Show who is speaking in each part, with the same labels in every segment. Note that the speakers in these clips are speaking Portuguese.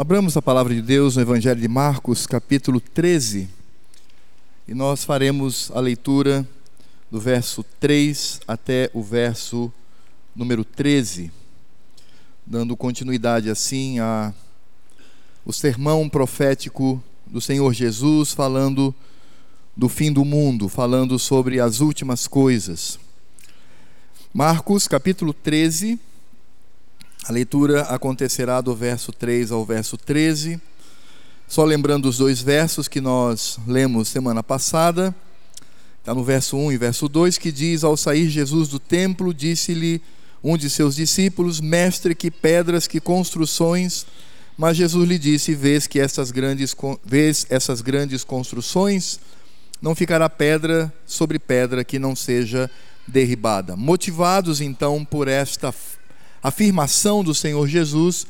Speaker 1: Abramos a palavra de Deus no Evangelho de Marcos, capítulo 13, e nós faremos a leitura do verso 3 até o verso número 13, dando continuidade assim a o sermão profético do Senhor Jesus falando do fim do mundo, falando sobre as últimas coisas. Marcos, capítulo 13, a leitura acontecerá do verso 3 ao verso 13. Só lembrando os dois versos que nós lemos semana passada, está no verso 1 e verso 2, que diz: Ao sair Jesus do templo, disse-lhe um de seus discípulos: Mestre, que pedras, que construções. Mas Jesus lhe disse: Vês que essas grandes, vês essas grandes construções? Não ficará pedra sobre pedra que não seja derribada. Motivados então por esta afirmação do Senhor Jesus,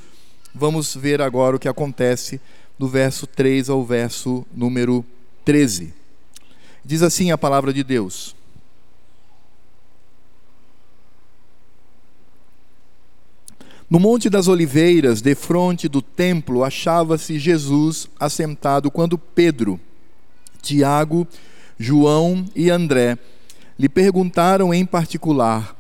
Speaker 1: vamos ver agora o que acontece do verso 3 ao verso número 13. Diz assim a palavra de Deus: No Monte das Oliveiras, defronte do templo, achava-se Jesus assentado quando Pedro, Tiago, João e André lhe perguntaram em particular: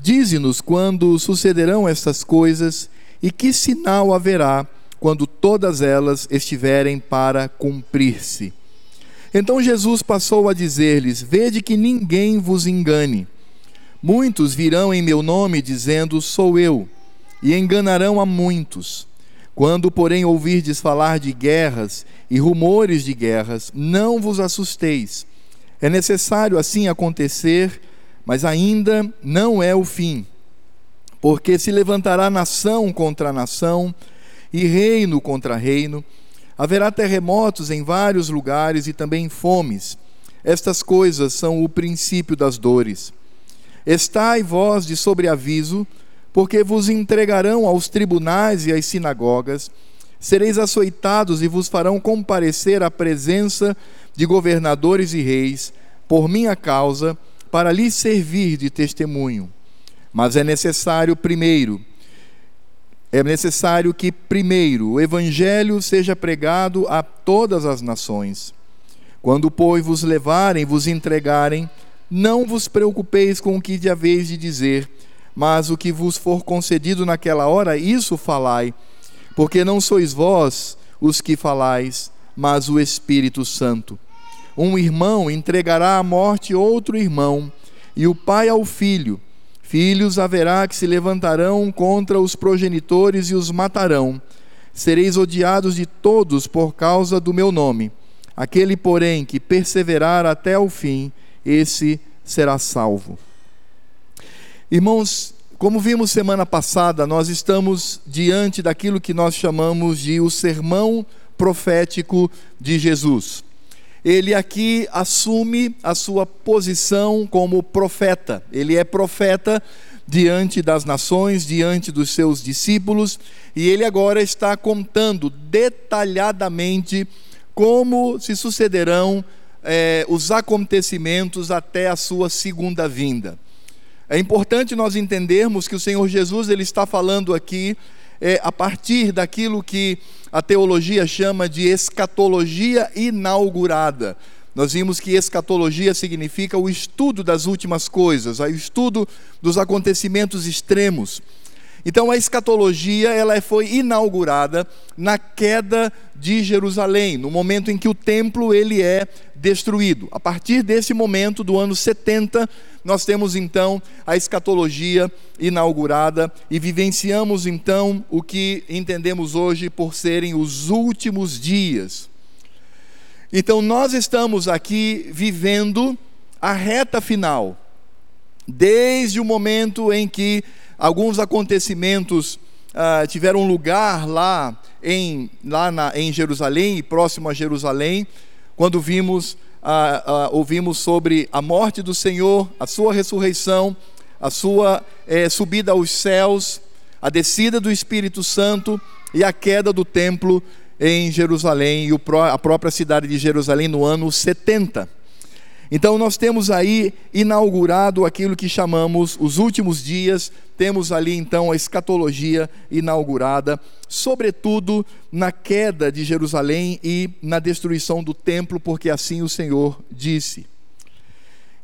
Speaker 1: Dize-nos quando sucederão estas coisas e que sinal haverá quando todas elas estiverem para cumprir-se. Então Jesus passou a dizer-lhes: Vede que ninguém vos engane. Muitos virão em meu nome dizendo: Sou eu e enganarão a muitos. Quando, porém, ouvirdes falar de guerras e rumores de guerras, não vos assusteis. É necessário assim acontecer, mas ainda não é o fim. Porque se levantará nação contra nação e reino contra reino, haverá terremotos em vários lugares e também fomes. Estas coisas são o princípio das dores. Estai vós de sobreaviso, porque vos entregarão aos tribunais e às sinagogas, sereis açoitados e vos farão comparecer à presença de governadores e reis, por minha causa, para lhes servir de testemunho. Mas é necessário primeiro, é necessário que primeiro o evangelho seja pregado a todas as nações. Quando, pois, vos levarem, vos entregarem, não vos preocupeis com o que haveis de dizer, mas o que vos for concedido naquela hora, isso falai, porque não sois vós os que falais, mas o Espírito Santo. Um irmão entregará à morte outro irmão, e o pai ao filho. Filhos haverá que se levantarão contra os progenitores e os matarão. Sereis odiados de todos por causa do meu nome. Aquele, porém, que perseverar até o fim, esse será salvo. Irmãos, como vimos semana passada, nós estamos diante daquilo que nós chamamos de o sermão profético de Jesus. Ele aqui assume a sua posição como profeta. Ele é profeta diante das nações, diante dos seus discípulos, e ele agora está contando detalhadamente como se sucederão eh, os acontecimentos até a sua segunda vinda. É importante nós entendermos que o Senhor Jesus ele está falando aqui é, a partir daquilo que a teologia chama de escatologia inaugurada. Nós vimos que escatologia significa o estudo das últimas coisas, o estudo dos acontecimentos extremos. Então a escatologia ela foi inaugurada na queda de Jerusalém, no momento em que o templo ele é destruído. A partir desse momento do ano 70, nós temos então a escatologia inaugurada e vivenciamos então o que entendemos hoje por serem os últimos dias. Então nós estamos aqui vivendo a reta final, desde o momento em que alguns acontecimentos ah, tiveram lugar lá em, lá na, em Jerusalém, próximo a Jerusalém, quando vimos, ah, ah, ouvimos sobre a morte do Senhor, a sua ressurreição, a sua eh, subida aos céus, a descida do Espírito Santo e a queda do templo em Jerusalém e a própria cidade de Jerusalém no ano 70. Então, nós temos aí inaugurado aquilo que chamamos os últimos dias, temos ali então a escatologia inaugurada, sobretudo na queda de Jerusalém e na destruição do templo, porque assim o Senhor disse.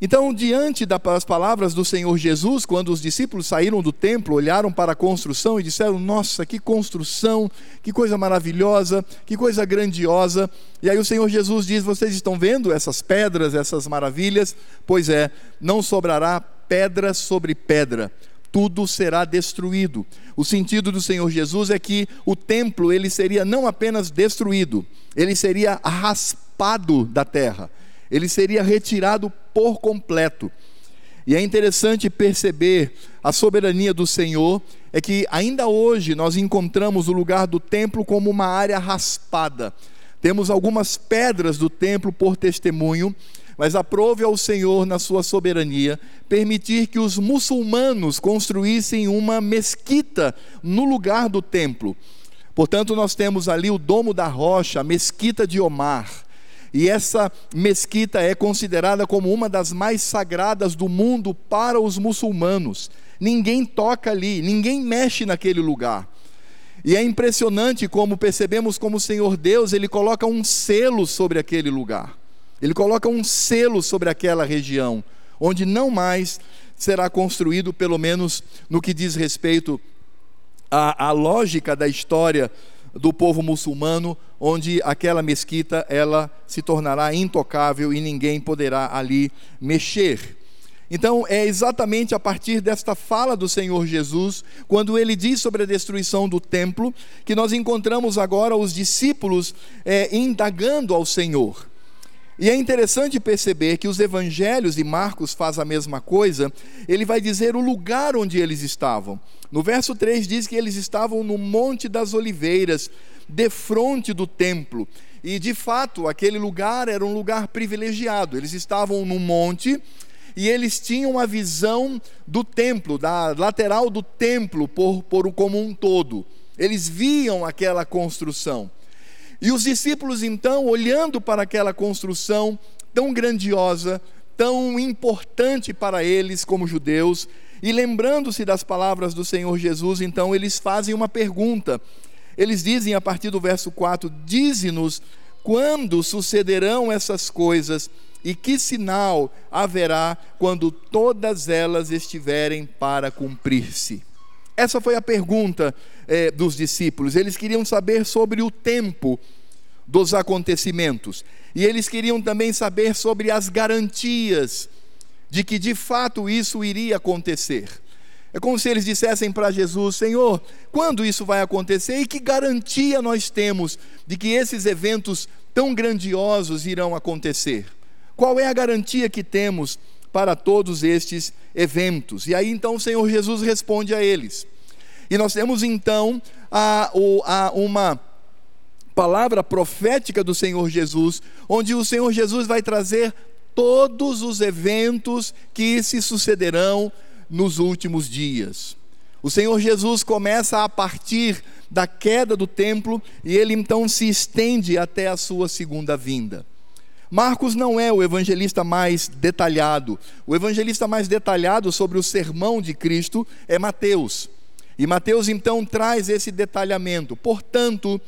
Speaker 1: Então, diante das palavras do Senhor Jesus, quando os discípulos saíram do templo, olharam para a construção e disseram: Nossa, que construção, que coisa maravilhosa, que coisa grandiosa. E aí o Senhor Jesus diz: Vocês estão vendo essas pedras, essas maravilhas? Pois é, não sobrará pedra sobre pedra, tudo será destruído. O sentido do Senhor Jesus é que o templo ele seria não apenas destruído, ele seria raspado da terra ele seria retirado por completo. E é interessante perceber a soberania do Senhor, é que ainda hoje nós encontramos o lugar do templo como uma área raspada. Temos algumas pedras do templo por testemunho, mas aprove ao Senhor, na sua soberania, permitir que os muçulmanos construíssem uma mesquita no lugar do templo. Portanto, nós temos ali o Domo da Rocha, a Mesquita de Omar. E essa mesquita é considerada como uma das mais sagradas do mundo para os muçulmanos. Ninguém toca ali, ninguém mexe naquele lugar. E é impressionante como percebemos como o Senhor Deus, ele coloca um selo sobre aquele lugar. Ele coloca um selo sobre aquela região, onde não mais será construído, pelo menos no que diz respeito à, à lógica da história do povo muçulmano, onde aquela mesquita ela se tornará intocável e ninguém poderá ali mexer. Então, é exatamente a partir desta fala do Senhor Jesus, quando ele diz sobre a destruição do templo, que nós encontramos agora os discípulos é, indagando ao Senhor. E é interessante perceber que os evangelhos, e Marcos faz a mesma coisa, ele vai dizer o lugar onde eles estavam. No verso 3 diz que eles estavam no Monte das Oliveiras, defronte do templo. E de fato, aquele lugar era um lugar privilegiado. Eles estavam no monte e eles tinham a visão do templo, da lateral do templo por, por como um todo. Eles viam aquela construção. E os discípulos, então, olhando para aquela construção tão grandiosa, tão importante para eles como judeus, e lembrando-se das palavras do Senhor Jesus, então eles fazem uma pergunta. Eles dizem a partir do verso 4: Dize-nos quando sucederão essas coisas e que sinal haverá quando todas elas estiverem para cumprir-se. Essa foi a pergunta é, dos discípulos. Eles queriam saber sobre o tempo dos acontecimentos. E eles queriam também saber sobre as garantias de que de fato isso iria acontecer. É como se eles dissessem para Jesus: Senhor, quando isso vai acontecer e que garantia nós temos de que esses eventos tão grandiosos irão acontecer? Qual é a garantia que temos para todos estes eventos? E aí então o Senhor Jesus responde a eles. E nós temos então a, a, uma palavra profética do Senhor Jesus, onde o Senhor Jesus vai trazer todos os eventos que se sucederão nos últimos dias. O Senhor Jesus começa a partir da queda do templo e ele então se estende até a sua segunda vinda. Marcos não é o evangelista mais detalhado. O evangelista mais detalhado sobre o sermão de Cristo é Mateus. E Mateus então traz esse detalhamento. Portanto,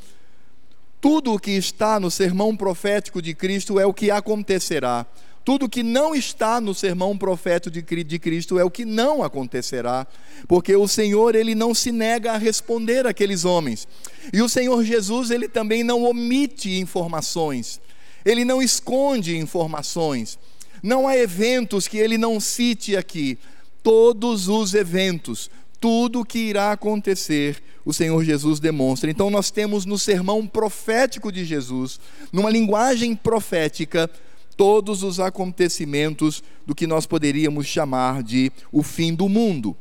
Speaker 1: tudo o que está no sermão profético de Cristo é o que acontecerá. Tudo que não está no sermão profético de Cristo é o que não acontecerá, porque o Senhor ele não se nega a responder àqueles homens. E o Senhor Jesus ele também não omite informações. Ele não esconde informações. Não há eventos que ele não cite aqui. Todos os eventos, tudo o que irá acontecer, o Senhor Jesus demonstra. Então, nós temos no sermão profético de Jesus, numa linguagem profética, todos os acontecimentos do que nós poderíamos chamar de o fim do mundo.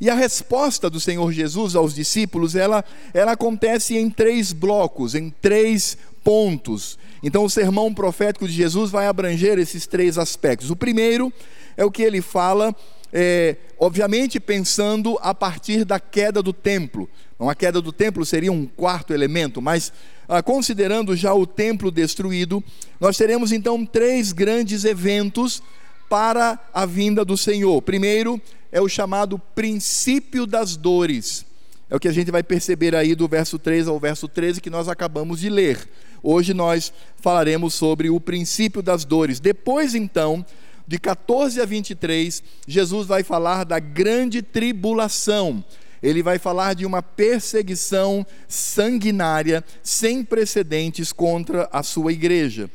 Speaker 1: E a resposta do Senhor Jesus aos discípulos, ela, ela acontece em três blocos, em três pontos. Então, o sermão profético de Jesus vai abranger esses três aspectos. O primeiro é o que ele fala é, obviamente pensando a partir da queda do templo. Não a queda do templo seria um quarto elemento, mas ah, considerando já o templo destruído, nós teremos então três grandes eventos para a vinda do Senhor. Primeiro é o chamado princípio das dores. É o que a gente vai perceber aí do verso 3 ao verso 13 que nós acabamos de ler. Hoje nós falaremos sobre o princípio das dores. Depois, então, de 14 a 23, Jesus vai falar da grande tribulação. Ele vai falar de uma perseguição sanguinária sem precedentes contra a sua igreja.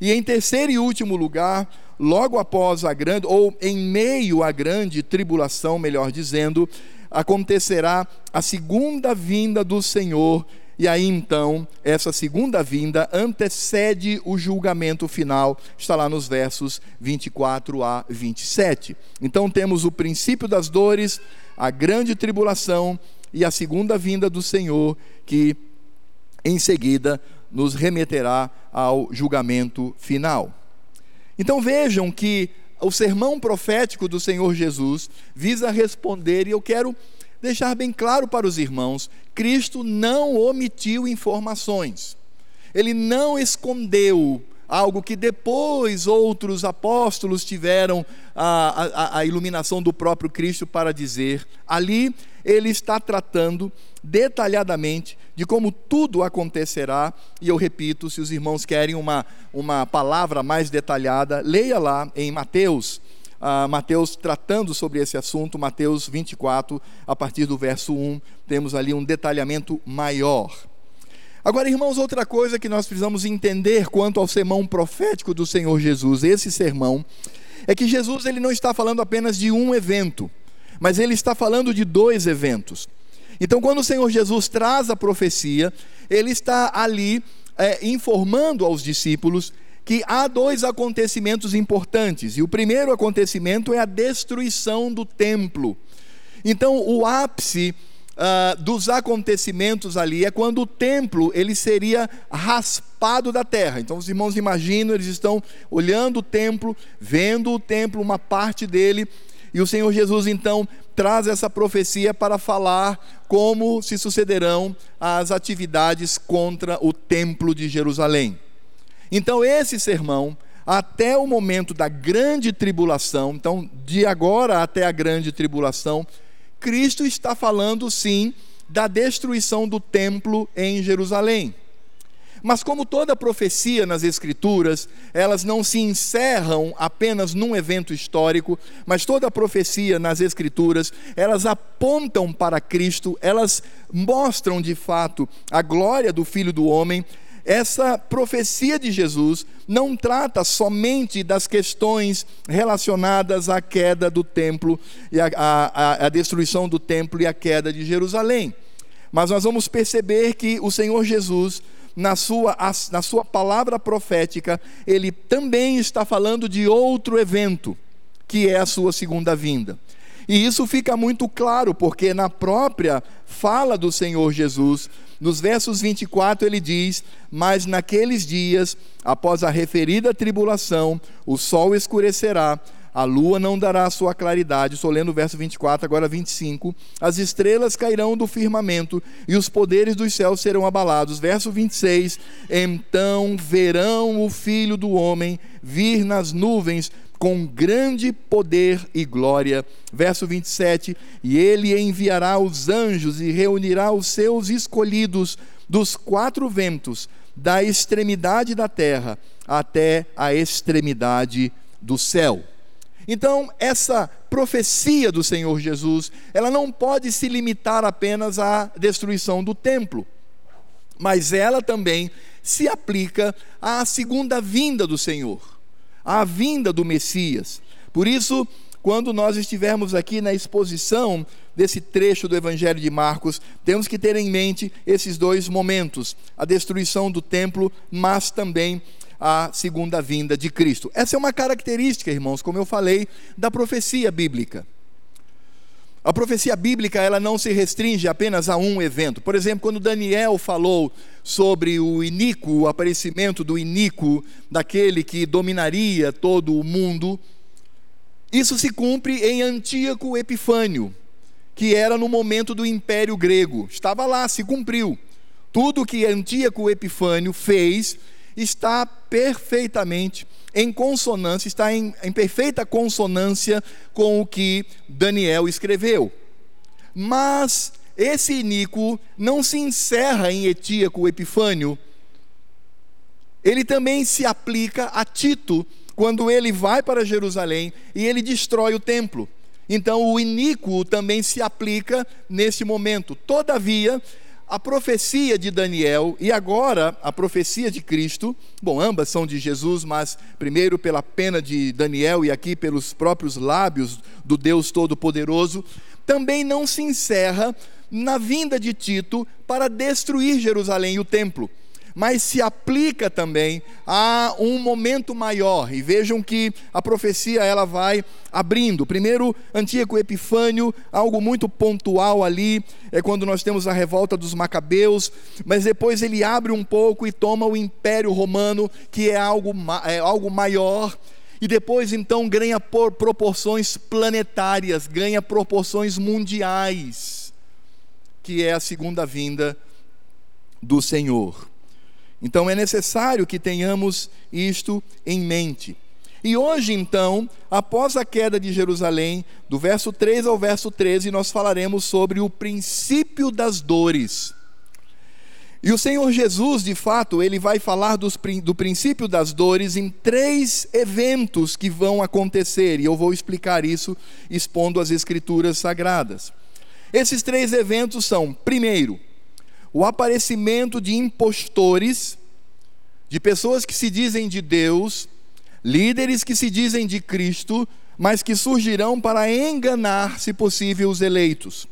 Speaker 1: E em terceiro e último lugar, logo após a grande, ou em meio à grande tribulação, melhor dizendo, acontecerá a segunda vinda do Senhor. E aí então, essa segunda vinda antecede o julgamento final, está lá nos versos 24 a 27. Então temos o princípio das dores, a grande tribulação e a segunda vinda do Senhor, que em seguida nos remeterá ao julgamento final. Então vejam que o sermão profético do Senhor Jesus visa responder, e eu quero deixar bem claro para os irmãos: Cristo não omitiu informações, ele não escondeu algo que depois outros apóstolos tiveram a, a, a, iluminação do próprio Cristo para dizer. Ali ele está tratando detalhadamente de como tudo acontecerá, e eu repito, se os irmãos querem uma, uma palavra mais detalhada, leia lá em Mateus. Uh, Mateus tratando sobre esse assunto, Mateus 24, a partir do verso 1, temos ali um detalhamento maior. Agora, irmãos, outra coisa que nós precisamos entender quanto ao sermão profético do Senhor Jesus, esse sermão, é que Jesus ele não está falando apenas de um evento, mas ele está falando de dois eventos. Então, quando o Senhor Jesus traz a profecia, ele está ali é, informando aos discípulos que há dois acontecimentos importantes, e o primeiro acontecimento é a destruição do templo. Então, o ápice uh, dos acontecimentos ali é quando o templo ele seria raspado da terra. Então os irmãos imaginam, eles estão olhando o templo, vendo o templo, uma parte dele, e o Senhor Jesus então traz essa profecia para falar como se sucederão as atividades contra o templo de Jerusalém. Então esse sermão até o momento da grande tribulação, então de agora até a grande tribulação, Cristo está falando sim da destruição do templo em Jerusalém. Mas como toda profecia nas escrituras, elas não se encerram apenas num evento histórico, mas toda profecia nas escrituras, elas apontam para Cristo, elas mostram de fato a glória do Filho do homem, essa profecia de Jesus não trata somente das questões relacionadas à queda do templo e à, destruição do templo e à queda de Jerusalém. Mas nós vamos perceber que o Senhor Jesus, na sua, na sua palavra profética, ele também está falando de outro evento, que é a sua segunda vinda. E isso fica muito claro, porque na própria fala do Senhor Jesus, nos versos 24 ele diz: Mas naqueles dias, após a referida tribulação, o sol escurecerá, a lua não dará sua claridade. Estou lendo o verso 24, agora 25. As estrelas cairão do firmamento e os poderes dos céus serão abalados. Verso 26. Então verão o filho do homem vir nas nuvens com grande poder e glória. Verso 27: E ele enviará os anjos e reunirá os seus escolhidos dos quatro ventos, da extremidade da terra até a extremidade do céu. Então, essa profecia do Senhor Jesus, ela não pode se limitar apenas à destruição do templo, mas ela também se aplica à segunda vinda do Senhor a vinda do Messias. Por isso, quando nós estivermos aqui na exposição desse trecho do Evangelho de Marcos, temos que ter em mente esses dois momentos: a destruição do templo, mas também a segunda vinda de Cristo. Essa é uma característica, irmãos, como eu falei, da profecia bíblica. A profecia bíblica ela não se restringe apenas a um evento. Por exemplo, quando Daniel falou sobre o iníquo, o aparecimento do iníquo, daquele que dominaria todo o mundo, isso se cumpre em Antíoco Epifânio, que era no momento do Império Grego. Estava lá, se cumpriu. Tudo que Antíoco Epifânio fez está perfeitamente em consonância, está em, em perfeita consonância com o que Daniel escreveu. Mas esse iníquo não se encerra em Etíaco Epifânio, ele também se aplica a Tito, quando ele vai para Jerusalém e ele destrói o templo. Então o iníquo também se aplica nesse momento. Todavia, a profecia de Daniel e agora a profecia de Cristo, bom, ambas são de Jesus, mas primeiro pela pena de Daniel e aqui pelos próprios lábios do Deus Todo-Poderoso, também não se encerra na vinda de Tito para destruir Jerusalém e o templo mas se aplica também a um momento maior. E vejam que a profecia ela vai abrindo. Primeiro, Antíoco Epifânio, algo muito pontual ali, é quando nós temos a revolta dos macabeus, mas depois ele abre um pouco e toma o Império Romano, que é algo, é algo maior. E depois então ganha por proporções planetárias, ganha proporções mundiais, que é a segunda vinda do Senhor. Então é necessário que tenhamos isto em mente. E hoje, então, após a queda de Jerusalém, do verso 3 ao verso 13, nós falaremos sobre o princípio das dores. E o Senhor Jesus, de fato, ele vai falar dos, do princípio das dores em três eventos que vão acontecer, e eu vou explicar isso expondo as Escrituras Sagradas. Esses três eventos são, primeiro, o aparecimento de impostores, de pessoas que se dizem de Deus, líderes que se dizem de Cristo, mas que surgirão para enganar, se possível, os eleitos.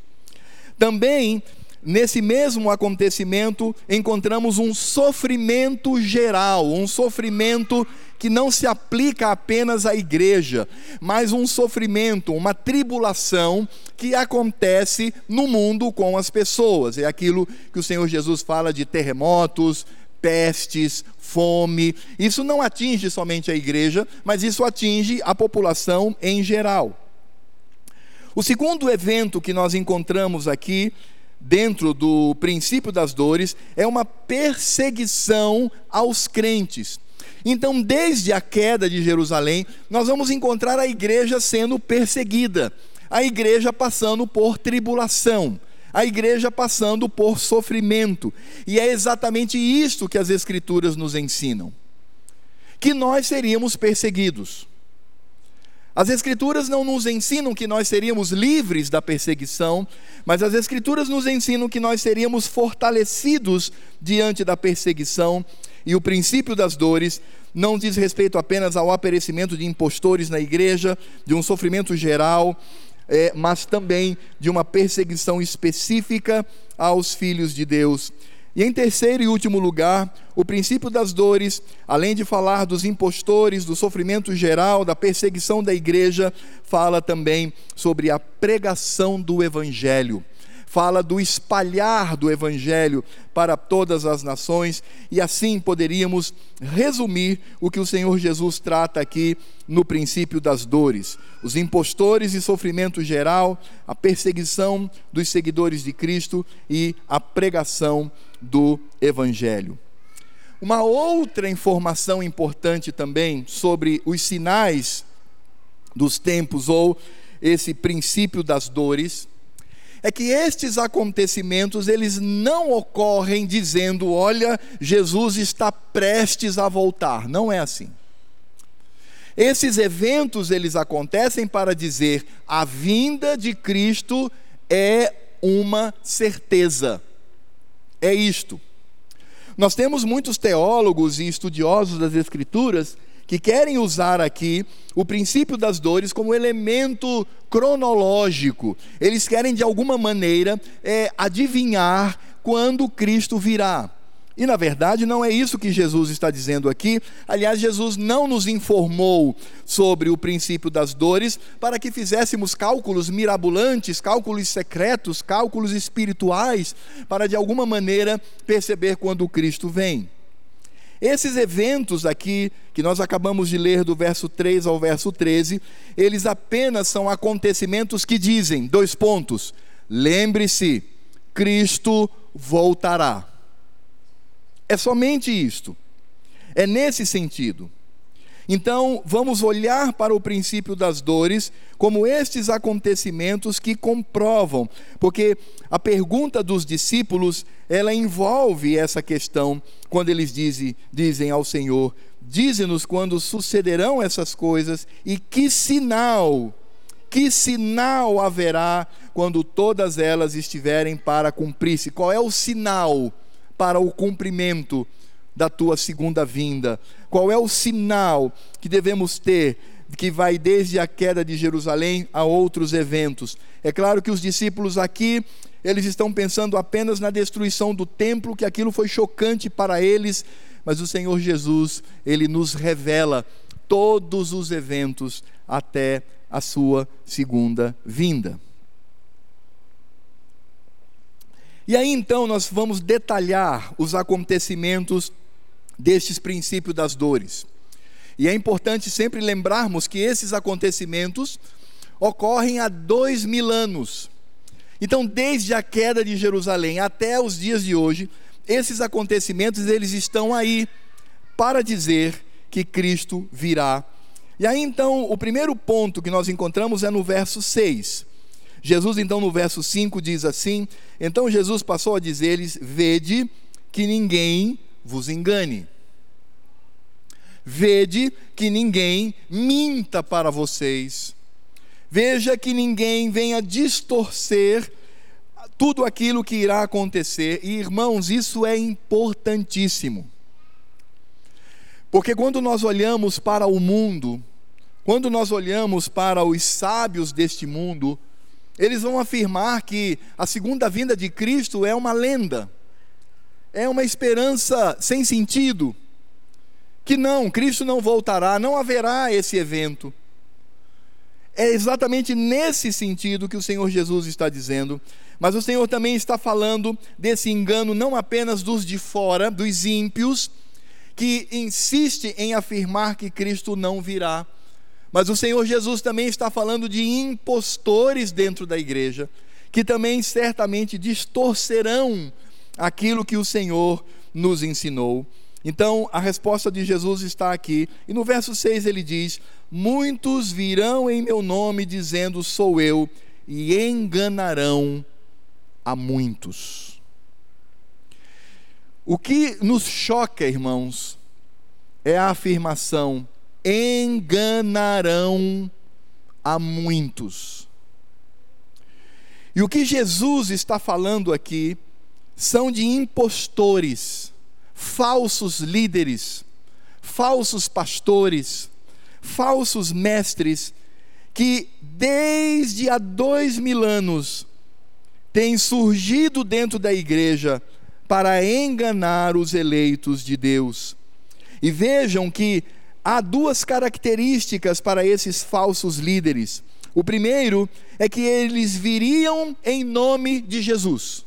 Speaker 1: Também, nesse mesmo acontecimento, encontramos um sofrimento geral, um sofrimento que não se aplica apenas à igreja, mas um sofrimento, uma tribulação que acontece no mundo com as pessoas. É aquilo que o Senhor Jesus fala de terremotos, pestes, fome. Isso não atinge somente a igreja, mas isso atinge a população em geral. O segundo evento que nós encontramos aqui, dentro do princípio das dores, é uma perseguição aos crentes. Então, desde a queda de Jerusalém, nós vamos encontrar a igreja sendo perseguida, a igreja passando por tribulação, a igreja passando por sofrimento. E é exatamente isto que as Escrituras nos ensinam: que nós seríamos perseguidos. As Escrituras não nos ensinam que nós seríamos livres da perseguição, mas as Escrituras nos ensinam que nós seríamos fortalecidos diante da perseguição e o princípio das dores não diz respeito apenas ao aparecimento de impostores na igreja, de um sofrimento geral, é, mas também de uma perseguição específica aos filhos de Deus. E em terceiro e último lugar, o princípio das dores, além de falar dos impostores, do sofrimento geral, da perseguição da igreja, fala também sobre a pregação do evangelho. Fala do espalhar do Evangelho para todas as nações, e assim poderíamos resumir o que o Senhor Jesus trata aqui no princípio das dores: os impostores e sofrimento geral, a perseguição dos seguidores de Cristo e a pregação do Evangelho. Uma outra informação importante também sobre os sinais dos tempos ou esse princípio das dores é que estes acontecimentos eles não ocorrem dizendo, olha, Jesus está prestes a voltar. Não é assim. Esses eventos eles acontecem para dizer a vinda de Cristo é uma certeza. É isto. Nós temos muitos teólogos e estudiosos das Escrituras que querem usar aqui o princípio das dores como elemento cronológico. Eles querem, de alguma maneira, é, adivinhar quando Cristo virá. E na verdade não é isso que Jesus está dizendo aqui. Aliás, Jesus não nos informou sobre o princípio das dores para que fizéssemos cálculos mirabolantes, cálculos secretos, cálculos espirituais, para de alguma maneira perceber quando Cristo vem. Esses eventos aqui, que nós acabamos de ler do verso 3 ao verso 13, eles apenas são acontecimentos que dizem, dois pontos, lembre-se, Cristo voltará. É somente isto. É nesse sentido. Então, vamos olhar para o princípio das dores como estes acontecimentos que comprovam, porque a pergunta dos discípulos, ela envolve essa questão quando eles dizem, dizem ao Senhor: Dize-nos quando sucederão essas coisas e que sinal, que sinal haverá quando todas elas estiverem para cumprir-se? Qual é o sinal para o cumprimento da tua segunda vinda? Qual é o sinal que devemos ter que vai desde a queda de Jerusalém a outros eventos? É claro que os discípulos aqui, eles estão pensando apenas na destruição do templo, que aquilo foi chocante para eles, mas o Senhor Jesus, ele nos revela todos os eventos até a sua segunda vinda. E aí então nós vamos detalhar os acontecimentos destes princípios das dores. E é importante sempre lembrarmos que esses acontecimentos ocorrem há dois mil anos. Então, desde a queda de Jerusalém até os dias de hoje, esses acontecimentos eles estão aí para dizer que Cristo virá. E aí então, o primeiro ponto que nós encontramos é no verso 6. Jesus então no verso 5 diz assim: Então Jesus passou a dizer-lhes: Vede que ninguém vos engane. Vede que ninguém minta para vocês. Veja que ninguém venha distorcer tudo aquilo que irá acontecer. E irmãos, isso é importantíssimo. Porque quando nós olhamos para o mundo, quando nós olhamos para os sábios deste mundo, eles vão afirmar que a segunda vinda de Cristo é uma lenda é uma esperança sem sentido. Que não, Cristo não voltará, não haverá esse evento. É exatamente nesse sentido que o Senhor Jesus está dizendo, mas o Senhor também está falando desse engano não apenas dos de fora, dos ímpios, que insiste em afirmar que Cristo não virá, mas o Senhor Jesus também está falando de impostores dentro da igreja, que também certamente distorcerão aquilo que o Senhor nos ensinou. Então, a resposta de Jesus está aqui. E no verso 6 ele diz: Muitos virão em meu nome dizendo sou eu, e enganarão a muitos. O que nos choca, irmãos, é a afirmação: enganarão a muitos. E o que Jesus está falando aqui são de impostores, falsos líderes, falsos pastores, falsos mestres, que desde há dois mil anos têm surgido dentro da igreja para enganar os eleitos de Deus. E vejam que há duas características para esses falsos líderes. O primeiro é que eles viriam em nome de Jesus.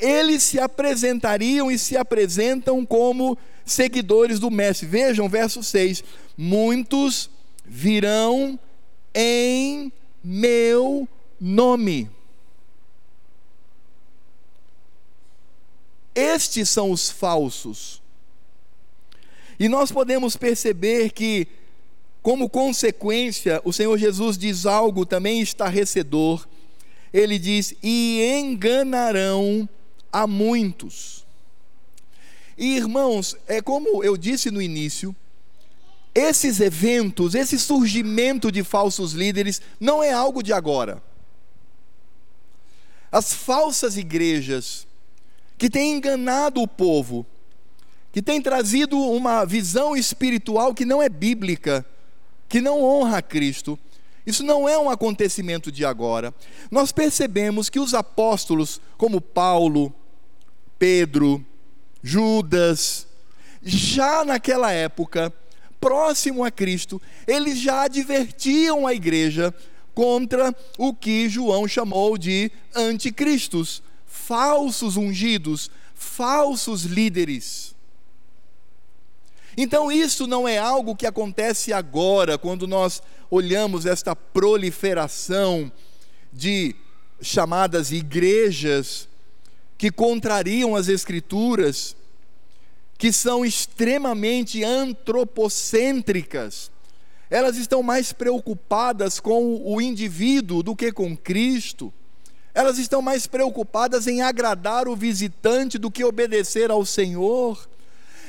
Speaker 1: eles se apresentariam e se apresentam como seguidores do Mestre. Vejam, verso 6: Muitos virão em meu nome. Estes são os falsos. E nós podemos perceber que, como consequência, o Senhor Jesus diz algo também estarrecedor. Ele diz: E enganarão a muitos. E irmãos, é como eu disse no início, esses eventos, esse surgimento de falsos líderes não é algo de agora. As falsas igrejas que têm enganado o povo, que têm trazido uma visão espiritual que não é bíblica, que não honra a Cristo, isso não é um acontecimento de agora. Nós percebemos que os apóstolos, como Paulo, Pedro, Judas, já naquela época, próximo a Cristo, eles já advertiam a igreja contra o que João chamou de anticristos, falsos ungidos, falsos líderes. Então, isso não é algo que acontece agora, quando nós olhamos esta proliferação de chamadas igrejas que contrariam as Escrituras, que são extremamente antropocêntricas. Elas estão mais preocupadas com o indivíduo do que com Cristo. Elas estão mais preocupadas em agradar o visitante do que obedecer ao Senhor.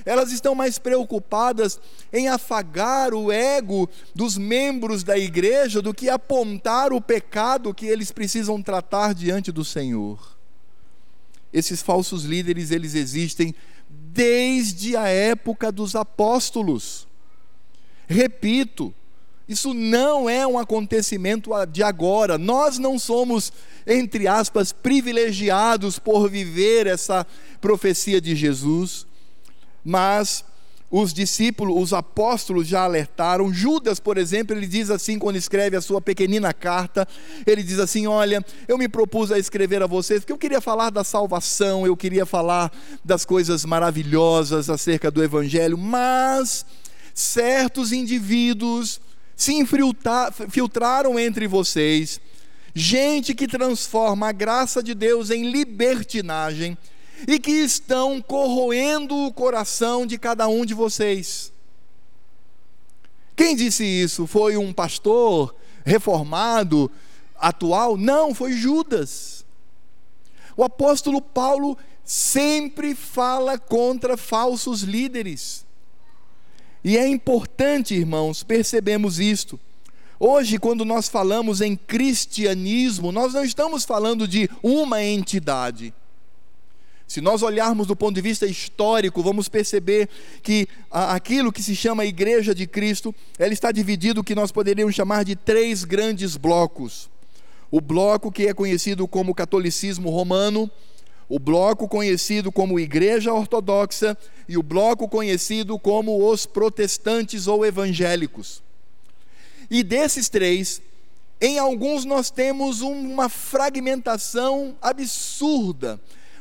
Speaker 1: Elas estão mais preocupadas em afagar o ego dos membros da igreja do que apontar o pecado que eles precisam tratar diante do Senhor. Esses falsos líderes, eles existem desde a época dos apóstolos. Repito, isso não é um acontecimento de agora. Nós não somos, entre aspas, privilegiados por viver essa profecia de Jesus, mas os discípulos, os apóstolos já alertaram. Judas, por exemplo, ele diz assim quando escreve a sua pequenina carta, ele diz assim: "Olha, eu me propus a escrever a vocês porque eu queria falar da salvação, eu queria falar das coisas maravilhosas acerca do evangelho, mas certos indivíduos se infiltraram entre vocês, gente que transforma a graça de Deus em libertinagem e que estão corroendo o coração de cada um de vocês. Quem disse isso? Foi um pastor reformado atual? Não, foi Judas. O apóstolo Paulo sempre fala contra falsos líderes. E é importante, irmãos, percebemos isto. Hoje, quando nós falamos em cristianismo, nós não estamos falando de uma entidade. Se nós olharmos do ponto de vista histórico, vamos perceber que aquilo que se chama Igreja de Cristo, ela está dividido o que nós poderíamos chamar de três grandes blocos. O bloco que é conhecido como catolicismo romano, o bloco conhecido como Igreja Ortodoxa e o bloco conhecido como os protestantes ou evangélicos. E desses três, em alguns nós temos uma fragmentação absurda.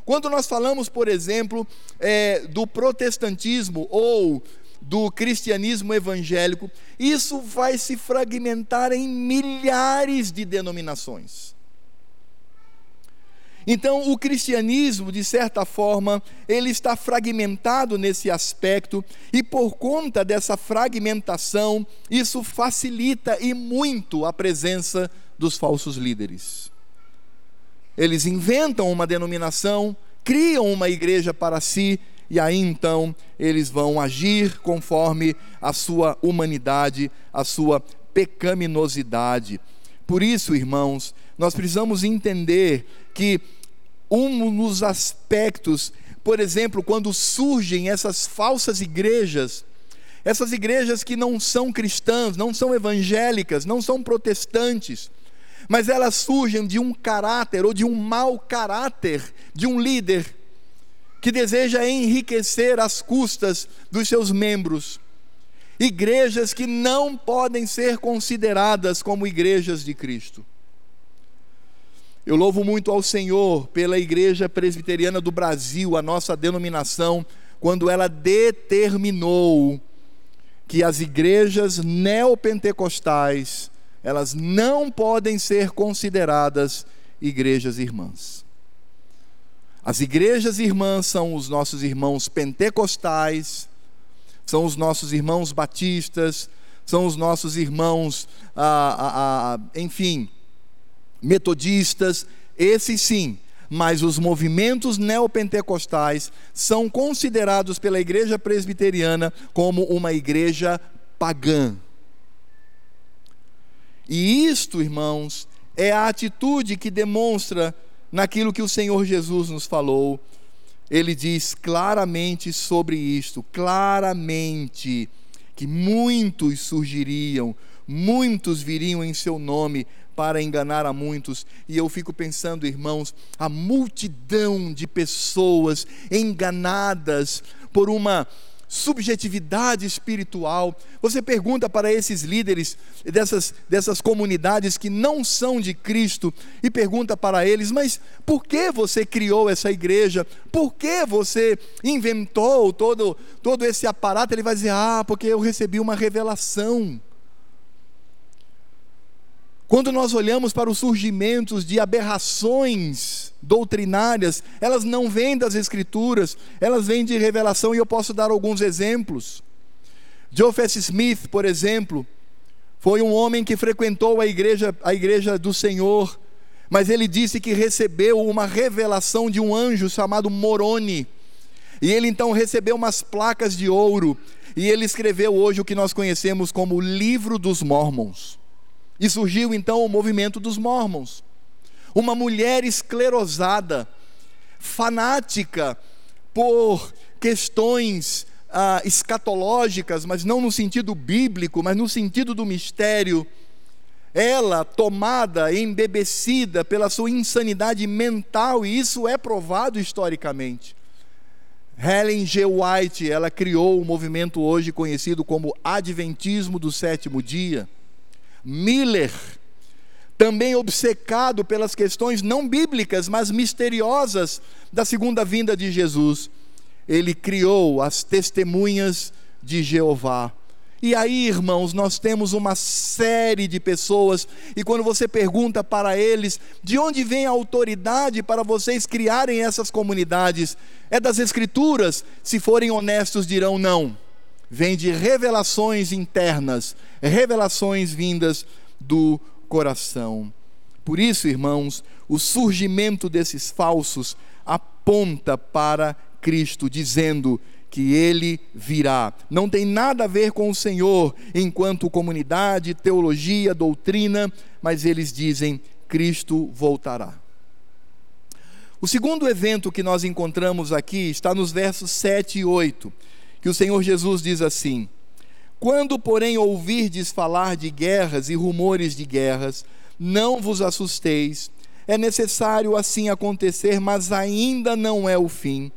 Speaker 1: Quando nós falamos, por exemplo, é, do protestantismo ou do cristianismo evangélico, isso vai se fragmentar em milhares de denominações. Então, o cristianismo, de certa forma, ele está fragmentado nesse aspecto, e por conta dessa fragmentação, isso facilita e muito a presença dos falsos líderes. Eles inventam uma denominação, criam uma igreja para si, e aí então eles vão agir conforme a sua humanidade, a sua pecaminosidade. Por isso, irmãos, nós precisamos entender que um dos aspectos, por exemplo, quando surgem essas falsas igrejas, essas igrejas que não são cristãs, não são evangélicas, não são protestantes, mas elas surgem de um caráter ou de um mau caráter de um líder que deseja enriquecer às custas dos seus membros. Igrejas que não podem ser consideradas como igrejas de Cristo. Eu louvo muito ao Senhor pela Igreja Presbiteriana do Brasil, a nossa denominação, quando ela determinou que as igrejas neopentecostais, elas não podem ser consideradas igrejas irmãs. As igrejas irmãs são os nossos irmãos pentecostais, são os nossos irmãos batistas, são os nossos irmãos, ah, ah, ah, enfim, metodistas, esses sim, mas os movimentos neopentecostais são considerados pela igreja presbiteriana como uma igreja pagã. E isto, irmãos, é a atitude que demonstra naquilo que o Senhor Jesus nos falou. Ele diz claramente sobre isto, claramente, que muitos surgiriam, muitos viriam em seu nome para enganar a muitos. E eu fico pensando, irmãos, a multidão de pessoas enganadas por uma subjetividade espiritual. Você pergunta para esses líderes dessas, dessas comunidades que não são de Cristo e pergunta para eles: mas por que você criou essa igreja? Por que você inventou todo, todo esse aparato? Ele vai dizer: ah, porque eu recebi uma revelação. Quando nós olhamos para os surgimentos de aberrações doutrinárias, elas não vêm das Escrituras, elas vêm de revelação, e eu posso dar alguns exemplos. Joseph Smith, por exemplo, foi um homem que frequentou a igreja, a igreja do Senhor, mas ele disse que recebeu uma revelação de um anjo chamado Moroni. E ele então recebeu umas placas de ouro, e ele escreveu hoje o que nós conhecemos como Livro dos Mormons. E surgiu então o movimento dos Mormons. Uma mulher esclerosada, fanática por questões ah, escatológicas, mas não no sentido bíblico, mas no sentido do mistério. Ela tomada, embebecida pela sua insanidade mental, e isso é provado historicamente. Helen G. White, ela criou o um movimento hoje conhecido como Adventismo do Sétimo Dia. Miller, também obcecado pelas questões não bíblicas, mas misteriosas da segunda vinda de Jesus, ele criou as testemunhas de Jeová. E aí, irmãos, nós temos uma série de pessoas, e quando você pergunta para eles de onde vem a autoridade para vocês criarem essas comunidades, é das Escrituras? Se forem honestos, dirão não vem de revelações internas, revelações vindas do coração. Por isso, irmãos, o surgimento desses falsos aponta para Cristo, dizendo que ele virá. Não tem nada a ver com o Senhor enquanto comunidade, teologia, doutrina, mas eles dizem: Cristo voltará. O segundo evento que nós encontramos aqui está nos versos 7 e 8 que o Senhor Jesus diz assim: Quando, porém, ouvirdes falar de guerras e rumores de guerras, não vos assusteis, é necessário assim acontecer, mas ainda não é o fim,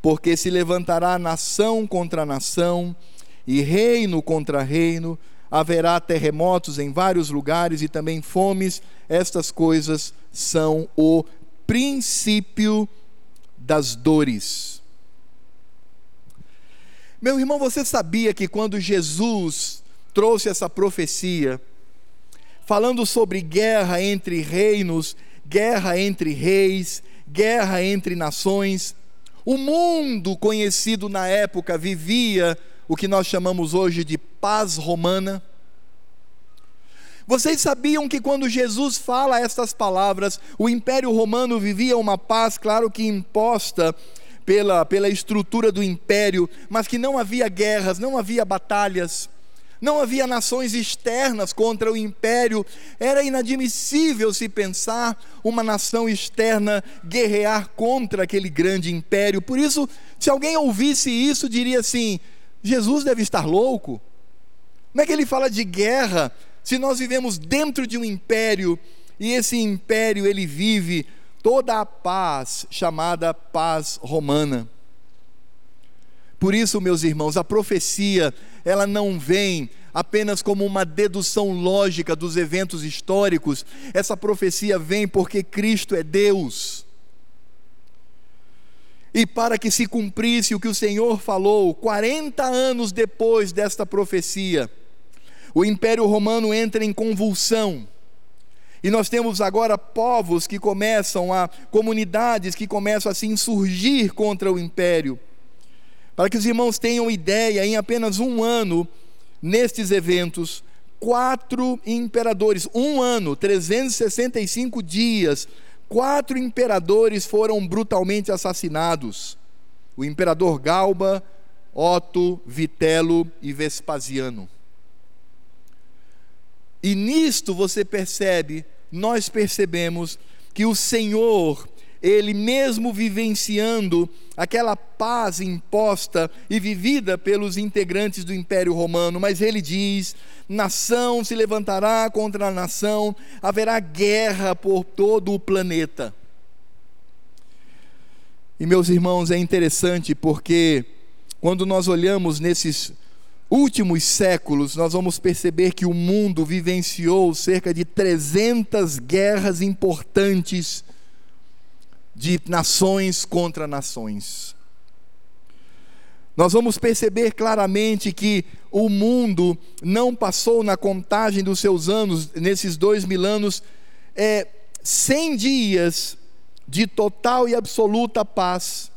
Speaker 1: porque se levantará nação contra nação e reino contra reino, haverá terremotos em vários lugares e também fomes, estas coisas são o princípio das dores. Meu irmão, você sabia que quando Jesus trouxe essa profecia, falando sobre guerra entre reinos, guerra entre reis, guerra entre nações, o mundo conhecido na época vivia o que nós chamamos hoje de paz romana. Vocês sabiam que quando Jesus fala estas palavras, o Império Romano vivia uma paz, claro que imposta pela, pela estrutura do império, mas que não havia guerras, não havia batalhas, não havia nações externas contra o império. Era inadmissível se pensar uma nação externa guerrear contra aquele grande império. Por isso, se alguém ouvisse isso, diria assim: Jesus deve estar louco. Como é que ele fala de guerra se nós vivemos dentro de um império e esse império ele vive toda a paz chamada paz romana. Por isso, meus irmãos, a profecia, ela não vem apenas como uma dedução lógica dos eventos históricos, essa profecia vem porque Cristo é Deus. E para que se cumprisse o que o Senhor falou, 40 anos depois desta profecia, o Império Romano entra em convulsão e nós temos agora povos que começam a, comunidades que começam a se insurgir contra o império. Para que os irmãos tenham ideia, em apenas um ano, nestes eventos, quatro imperadores, um ano, 365 dias, quatro imperadores foram brutalmente assassinados: o imperador Galba, Otto, Vitelo e Vespasiano. E nisto você percebe, nós percebemos que o Senhor, ele mesmo vivenciando aquela paz imposta e vivida pelos integrantes do Império Romano, mas ele diz: nação se levantará contra a nação, haverá guerra por todo o planeta. E meus irmãos, é interessante porque quando nós olhamos nesses últimos séculos, nós vamos perceber que o mundo vivenciou cerca de 300 guerras importantes de nações contra nações. nós vamos perceber claramente que o mundo não passou na contagem dos seus anos, nesses dois mil anos, é, 100 dias de total e absoluta paz.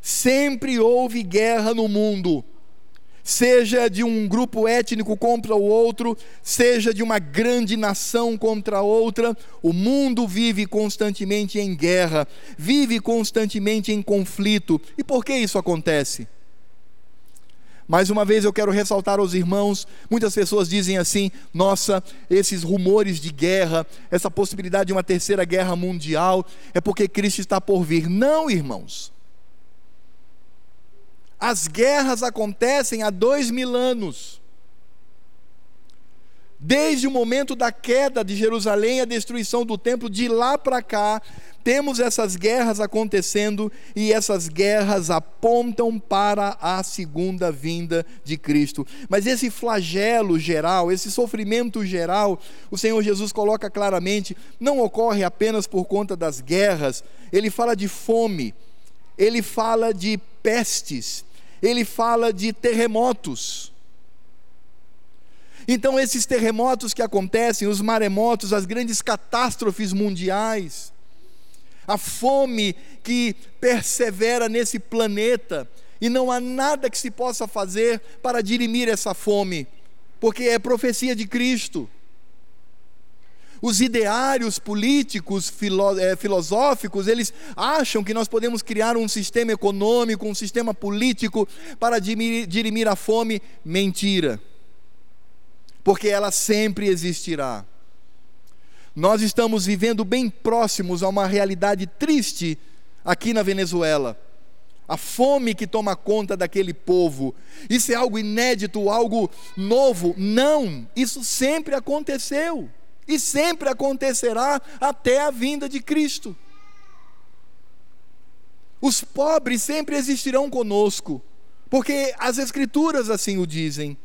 Speaker 1: Sempre houve guerra no mundo seja de um grupo étnico contra o outro, seja de uma grande nação contra outra, o mundo vive constantemente em guerra, vive constantemente em conflito. E por que isso acontece? Mais uma vez eu quero ressaltar aos irmãos: muitas pessoas dizem assim, nossa, esses rumores de guerra, essa possibilidade de uma terceira guerra mundial, é porque Cristo está por vir. Não, irmãos. As guerras acontecem há dois mil anos. Desde o momento da queda de Jerusalém, a destruição do templo, de lá para cá, temos essas guerras acontecendo e essas guerras apontam para a segunda vinda de Cristo. Mas esse flagelo geral, esse sofrimento geral, o Senhor Jesus coloca claramente, não ocorre apenas por conta das guerras, ele fala de fome, ele fala de pestes, ele fala de terremotos. Então, esses terremotos que acontecem, os maremotos, as grandes catástrofes mundiais, a fome que persevera nesse planeta, e não há nada que se possa fazer para dirimir essa fome, porque é profecia de Cristo. Os ideários políticos, filo, é, filosóficos, eles acham que nós podemos criar um sistema econômico, um sistema político para dirimir a fome. Mentira. Porque ela sempre existirá. Nós estamos vivendo bem próximos a uma realidade triste aqui na Venezuela. A fome que toma conta daquele povo. Isso é algo inédito, algo novo? Não, isso sempre aconteceu e sempre acontecerá até a vinda de Cristo. Os pobres sempre existirão conosco, porque as Escrituras assim o dizem.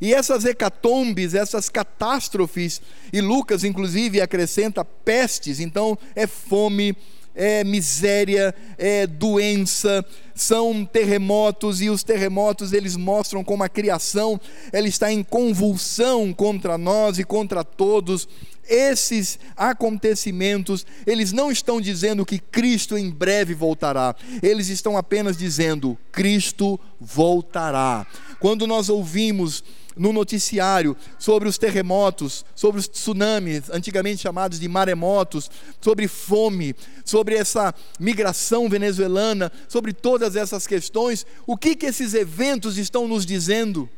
Speaker 1: E essas hecatombes, essas catástrofes, e Lucas inclusive acrescenta pestes, então é fome, é miséria, é doença, são terremotos e os terremotos eles mostram como a criação ela está em convulsão contra nós e contra todos. Esses acontecimentos, eles não estão dizendo que Cristo em breve voltará. Eles estão apenas dizendo Cristo voltará. Quando nós ouvimos no noticiário sobre os terremotos, sobre os tsunamis, antigamente chamados de maremotos, sobre fome, sobre essa migração venezuelana, sobre todas essas questões, o que, que esses eventos estão nos dizendo?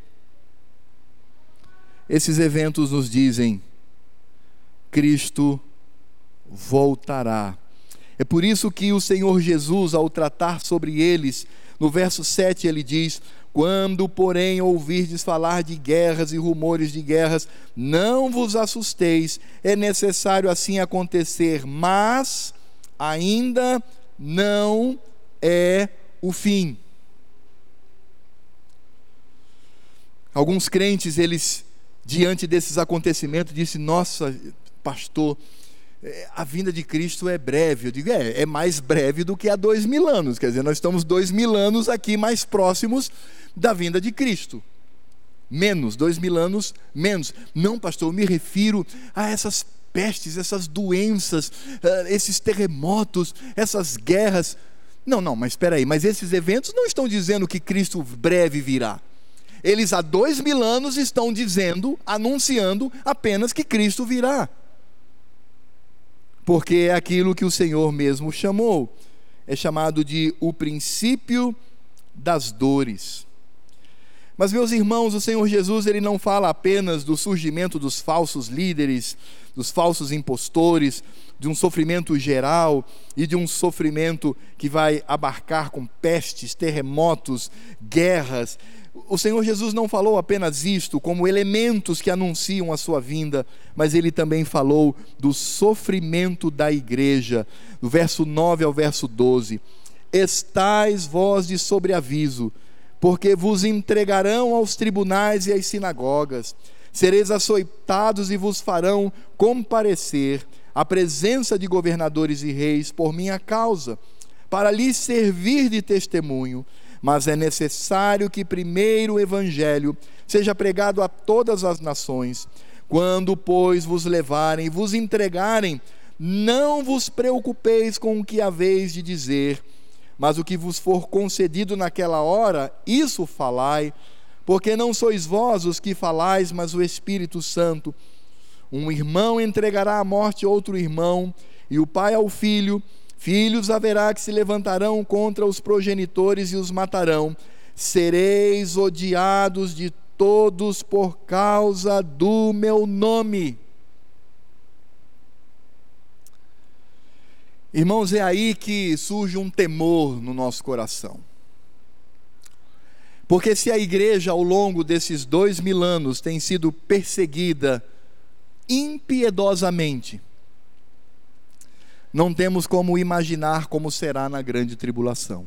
Speaker 1: Esses eventos nos dizem: Cristo voltará. É por isso que o Senhor Jesus, ao tratar sobre eles, no verso 7 ele diz: quando, porém, ouvirdes falar de guerras e rumores de guerras, não vos assusteis, é necessário assim acontecer, mas ainda não é o fim. Alguns crentes, eles, diante desses acontecimentos, dizem: Nossa, pastor, é, a vinda de Cristo é breve. Eu digo, é, é mais breve do que há dois mil anos. Quer dizer, nós estamos dois mil anos aqui mais próximos da vinda de Cristo. Menos, dois mil anos menos. Não, pastor, eu me refiro a essas pestes, essas doenças, eh, esses terremotos, essas guerras. Não, não, mas espera aí, mas esses eventos não estão dizendo que Cristo breve virá. Eles há dois mil anos estão dizendo, anunciando apenas que Cristo virá. Porque é aquilo que o Senhor mesmo chamou. É chamado de o princípio das dores. Mas meus irmãos, o Senhor Jesus, ele não fala apenas do surgimento dos falsos líderes, dos falsos impostores, de um sofrimento geral e de um sofrimento que vai abarcar com pestes, terremotos, guerras. O Senhor Jesus não falou apenas isto como elementos que anunciam a sua vinda, mas ele também falou do sofrimento da igreja, do verso 9 ao verso 12. Estais vós de sobreaviso, porque vos entregarão aos tribunais e às sinagogas, sereis açoitados e vos farão comparecer à presença de governadores e reis por minha causa, para lhes servir de testemunho. Mas é necessário que primeiro o evangelho seja pregado a todas as nações. Quando, pois, vos levarem e vos entregarem, não vos preocupeis com o que haveis de dizer, mas o que vos for concedido naquela hora, isso falai, porque não sois vós os que falais, mas o Espírito Santo. Um irmão entregará à morte outro irmão, e o pai ao filho. Filhos haverá que se levantarão contra os progenitores e os matarão. Sereis odiados de todos por causa do meu nome. Irmãos, é aí que surge um temor no nosso coração. Porque se a igreja, ao longo desses dois mil anos, tem sido perseguida impiedosamente, não temos como imaginar como será na grande tribulação.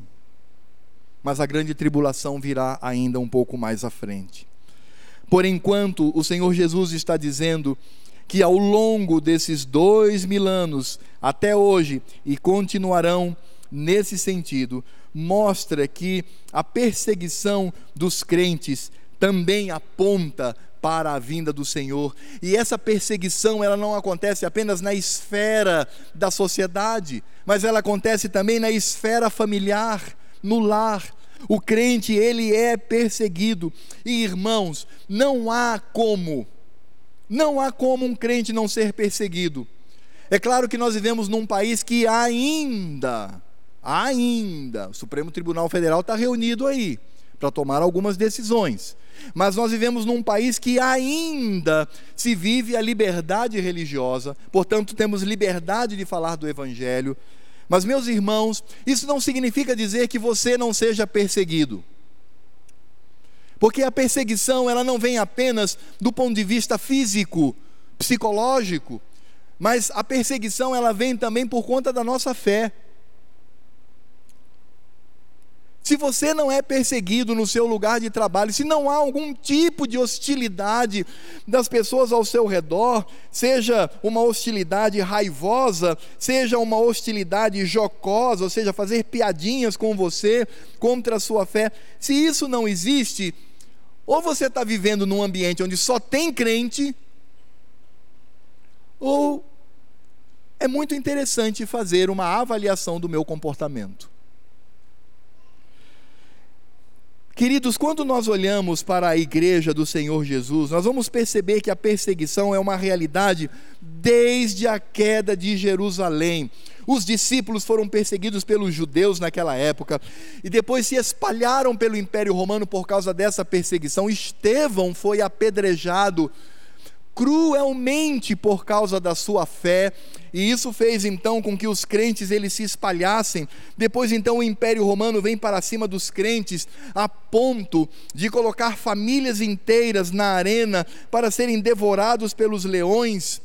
Speaker 1: Mas a grande tribulação virá ainda um pouco mais à frente. Por enquanto, o Senhor Jesus está dizendo que ao longo desses dois mil anos, até hoje, e continuarão nesse sentido, mostra que a perseguição dos crentes também aponta para a vinda do Senhor. E essa perseguição, ela não acontece apenas na esfera da sociedade, mas ela acontece também na esfera familiar, no lar. O crente, ele é perseguido. E irmãos, não há como não há como um crente não ser perseguido. É claro que nós vivemos num país que ainda, ainda, o Supremo Tribunal Federal está reunido aí para tomar algumas decisões. Mas nós vivemos num país que ainda se vive a liberdade religiosa, portanto, temos liberdade de falar do Evangelho. Mas, meus irmãos, isso não significa dizer que você não seja perseguido. Porque a perseguição, ela não vem apenas do ponto de vista físico, psicológico, mas a perseguição ela vem também por conta da nossa fé. Se você não é perseguido no seu lugar de trabalho, se não há algum tipo de hostilidade das pessoas ao seu redor, seja uma hostilidade raivosa, seja uma hostilidade jocosa, ou seja, fazer piadinhas com você contra a sua fé, se isso não existe, ou você está vivendo num ambiente onde só tem crente, ou é muito interessante fazer uma avaliação do meu comportamento. Queridos, quando nós olhamos para a igreja do Senhor Jesus, nós vamos perceber que a perseguição é uma realidade desde a queda de Jerusalém. Os discípulos foram perseguidos pelos judeus naquela época e depois se espalharam pelo Império Romano por causa dessa perseguição. Estevão foi apedrejado cruelmente por causa da sua fé, e isso fez então com que os crentes eles se espalhassem. Depois então o Império Romano vem para cima dos crentes a ponto de colocar famílias inteiras na arena para serem devorados pelos leões.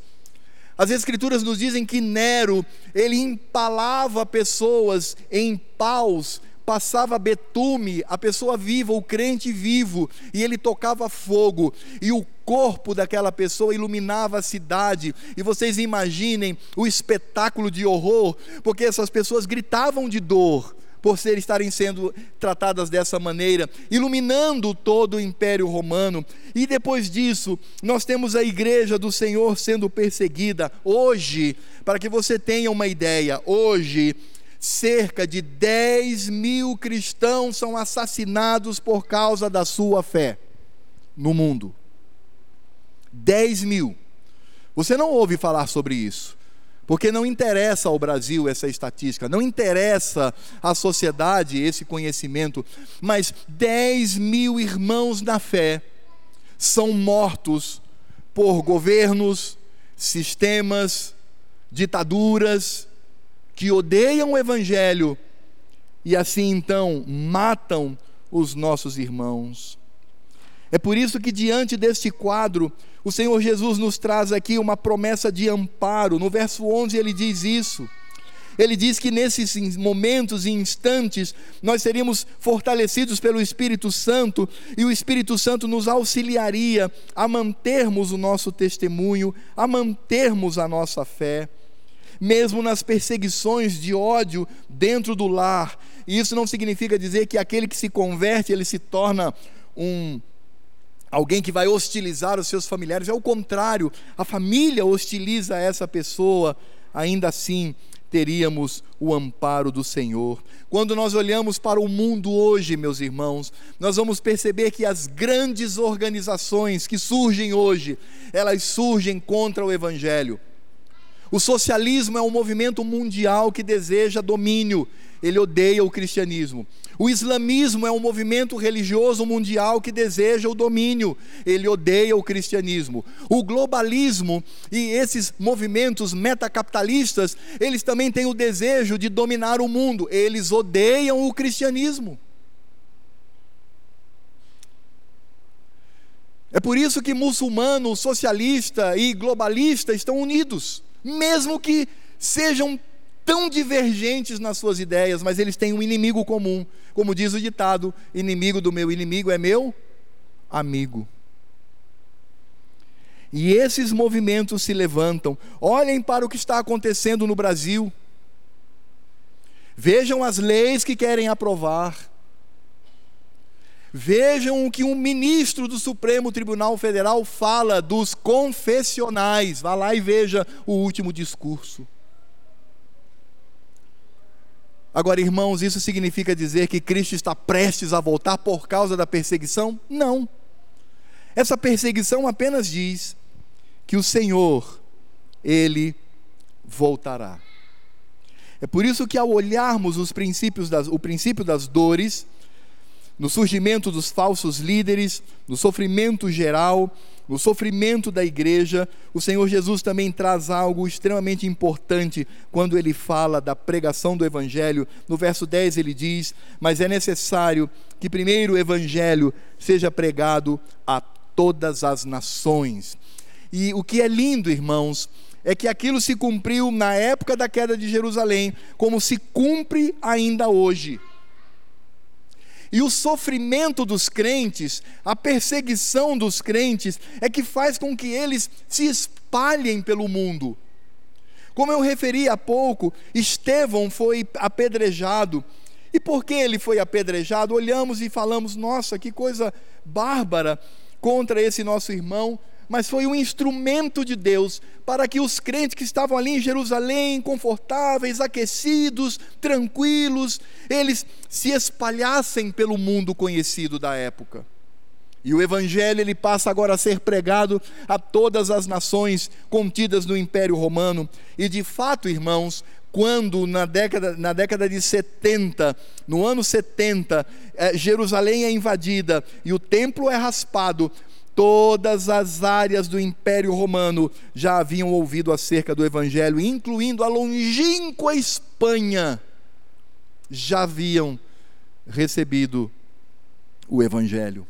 Speaker 1: As escrituras nos dizem que Nero, ele empalava pessoas em paus, passava betume, a pessoa viva, o crente vivo, e ele tocava fogo, e o corpo daquela pessoa iluminava a cidade. E vocês imaginem o espetáculo de horror, porque essas pessoas gritavam de dor por ser, estarem sendo tratadas dessa maneira, iluminando todo o Império Romano. E depois disso, nós temos a igreja do Senhor sendo perseguida. Hoje, para que você tenha uma ideia, hoje, cerca de 10 mil cristãos são assassinados por causa da sua fé no mundo. 10 mil. Você não ouve falar sobre isso. Porque não interessa ao Brasil essa estatística, não interessa à sociedade esse conhecimento, mas 10 mil irmãos na fé são mortos por governos, sistemas, ditaduras que odeiam o Evangelho e assim então matam os nossos irmãos. É por isso que, diante deste quadro, o Senhor Jesus nos traz aqui uma promessa de amparo. No verso 11 ele diz isso. Ele diz que nesses momentos e instantes nós seríamos fortalecidos pelo Espírito Santo e o Espírito Santo nos auxiliaria a mantermos o nosso testemunho, a mantermos a nossa fé. mesmo nas perseguições de ódio dentro do lar. E isso não significa dizer que aquele que se converte, ele se torna um alguém que vai hostilizar os seus familiares, é o contrário, a família hostiliza essa pessoa, ainda assim teríamos o amparo do Senhor. Quando nós olhamos para o mundo hoje, meus irmãos, nós vamos perceber que as grandes organizações que surgem hoje, elas surgem contra o Evangelho. O socialismo é um movimento mundial que deseja domínio, ele odeia o cristianismo. O islamismo é um movimento religioso mundial que deseja o domínio, ele odeia o cristianismo. O globalismo e esses movimentos metacapitalistas, eles também têm o desejo de dominar o mundo, eles odeiam o cristianismo. É por isso que muçulmano, socialista e globalista estão unidos, mesmo que sejam tão divergentes nas suas ideias, mas eles têm um inimigo comum. Como diz o ditado: inimigo do meu inimigo é meu amigo. E esses movimentos se levantam. Olhem para o que está acontecendo no Brasil. Vejam as leis que querem aprovar. Vejam o que um ministro do Supremo Tribunal Federal fala dos confessionais. Vá lá e veja o último discurso. Agora, irmãos, isso significa dizer que Cristo está prestes a voltar por causa da perseguição? Não. Essa perseguição apenas diz que o Senhor, Ele voltará. É por isso que ao olharmos os princípios das, o princípio das dores, no surgimento dos falsos líderes, no sofrimento geral, no sofrimento da igreja, o Senhor Jesus também traz algo extremamente importante quando ele fala da pregação do Evangelho. No verso 10 ele diz: Mas é necessário que primeiro o Evangelho seja pregado a todas as nações. E o que é lindo, irmãos, é que aquilo se cumpriu na época da queda de Jerusalém, como se cumpre ainda hoje. E o sofrimento dos crentes, a perseguição dos crentes, é que faz com que eles se espalhem pelo mundo. Como eu referi há pouco, Estevão foi apedrejado. E por que ele foi apedrejado? Olhamos e falamos: nossa, que coisa bárbara contra esse nosso irmão mas foi um instrumento de Deus para que os crentes que estavam ali em Jerusalém, confortáveis, aquecidos, tranquilos, eles se espalhassem pelo mundo conhecido da época. E o evangelho ele passa agora a ser pregado a todas as nações contidas no Império Romano. E de fato, irmãos, quando na década, na década de 70, no ano 70, eh, Jerusalém é invadida e o templo é raspado, Todas as áreas do Império Romano já haviam ouvido acerca do Evangelho, incluindo a longínqua Espanha, já haviam recebido o Evangelho.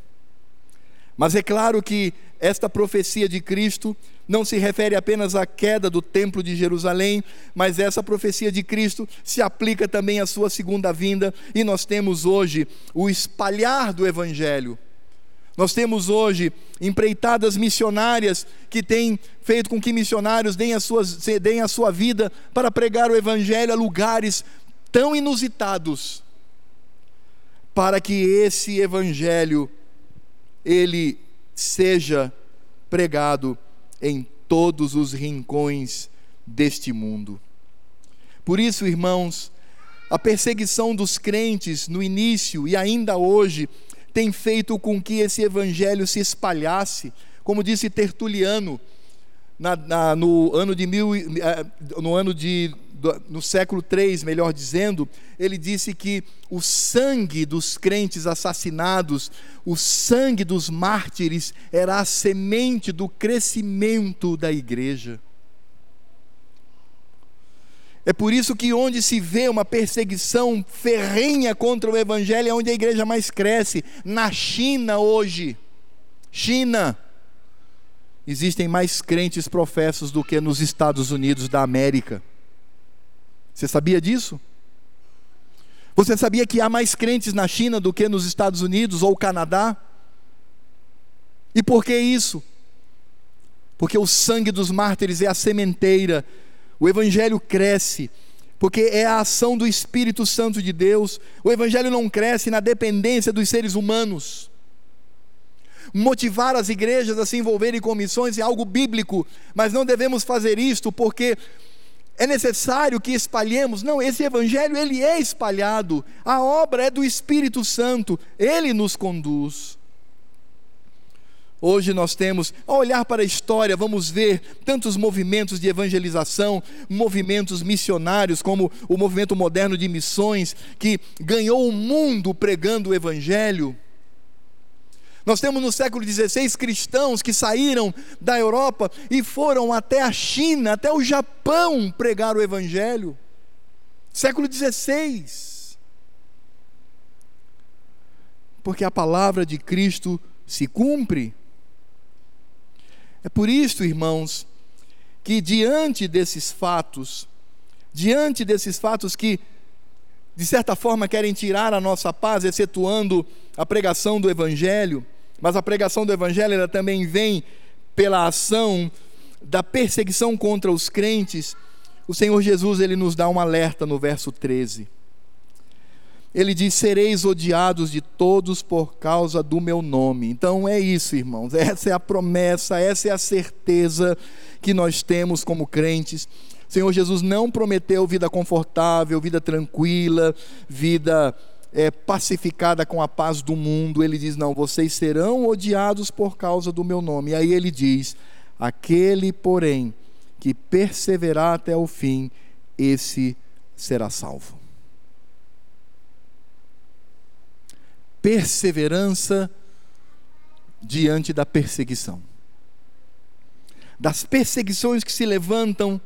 Speaker 1: Mas é claro que esta profecia de Cristo não se refere apenas à queda do Templo de Jerusalém, mas essa profecia de Cristo se aplica também à sua segunda vinda, e nós temos hoje o espalhar do Evangelho nós temos hoje empreitadas missionárias que têm feito com que missionários deem a, suas, deem a sua vida para pregar o Evangelho a lugares tão inusitados, para que esse Evangelho ele seja pregado em todos os rincões deste mundo. Por isso, irmãos, a perseguição dos crentes no início e ainda hoje tem feito com que esse evangelho se espalhasse, como disse Tertuliano, na, na, no ano de mil, eh, no ano de no século 3, melhor dizendo, ele disse que o sangue dos crentes assassinados, o sangue dos mártires, era a semente do crescimento da igreja. É por isso que onde se vê uma perseguição ferrenha contra o evangelho é onde a igreja mais cresce. Na China hoje, China, existem mais crentes professos do que nos Estados Unidos da América. Você sabia disso? Você sabia que há mais crentes na China do que nos Estados Unidos ou Canadá? E por que isso? Porque o sangue dos mártires é a sementeira O evangelho cresce porque é a ação do Espírito Santo de Deus. O evangelho não cresce na dependência dos seres humanos. Motivar as igrejas a se envolverem com missões é algo bíblico, mas não devemos fazer isto porque é necessário que espalhemos. Não, esse evangelho ele é espalhado. A obra é do Espírito Santo, ele nos conduz. Hoje nós temos, ao olhar para a história, vamos ver tantos movimentos de evangelização, movimentos missionários, como o movimento moderno de missões, que ganhou o mundo pregando o Evangelho. Nós temos no século XVI cristãos que saíram da Europa e foram até a China, até o Japão pregar o Evangelho. Século XVI. Porque a palavra de Cristo se cumpre. É por isso, irmãos, que diante desses fatos, diante desses fatos que, de certa forma, querem tirar a nossa paz, excetuando a pregação do Evangelho, mas a pregação do Evangelho ela também vem pela ação da perseguição contra os crentes. O Senhor Jesus ele nos dá um alerta no verso 13 ele diz: Sereis odiados de todos por causa do meu nome. Então é isso, irmãos. Essa é a promessa, essa é a certeza que nós temos como crentes. O Senhor Jesus não prometeu vida confortável, vida tranquila, vida é, pacificada com a paz do mundo. Ele diz: Não, vocês serão odiados por causa do meu nome. E aí ele diz: Aquele, porém, que perseverar até o fim, esse será salvo. Perseverança diante da perseguição. Das perseguições que se levantam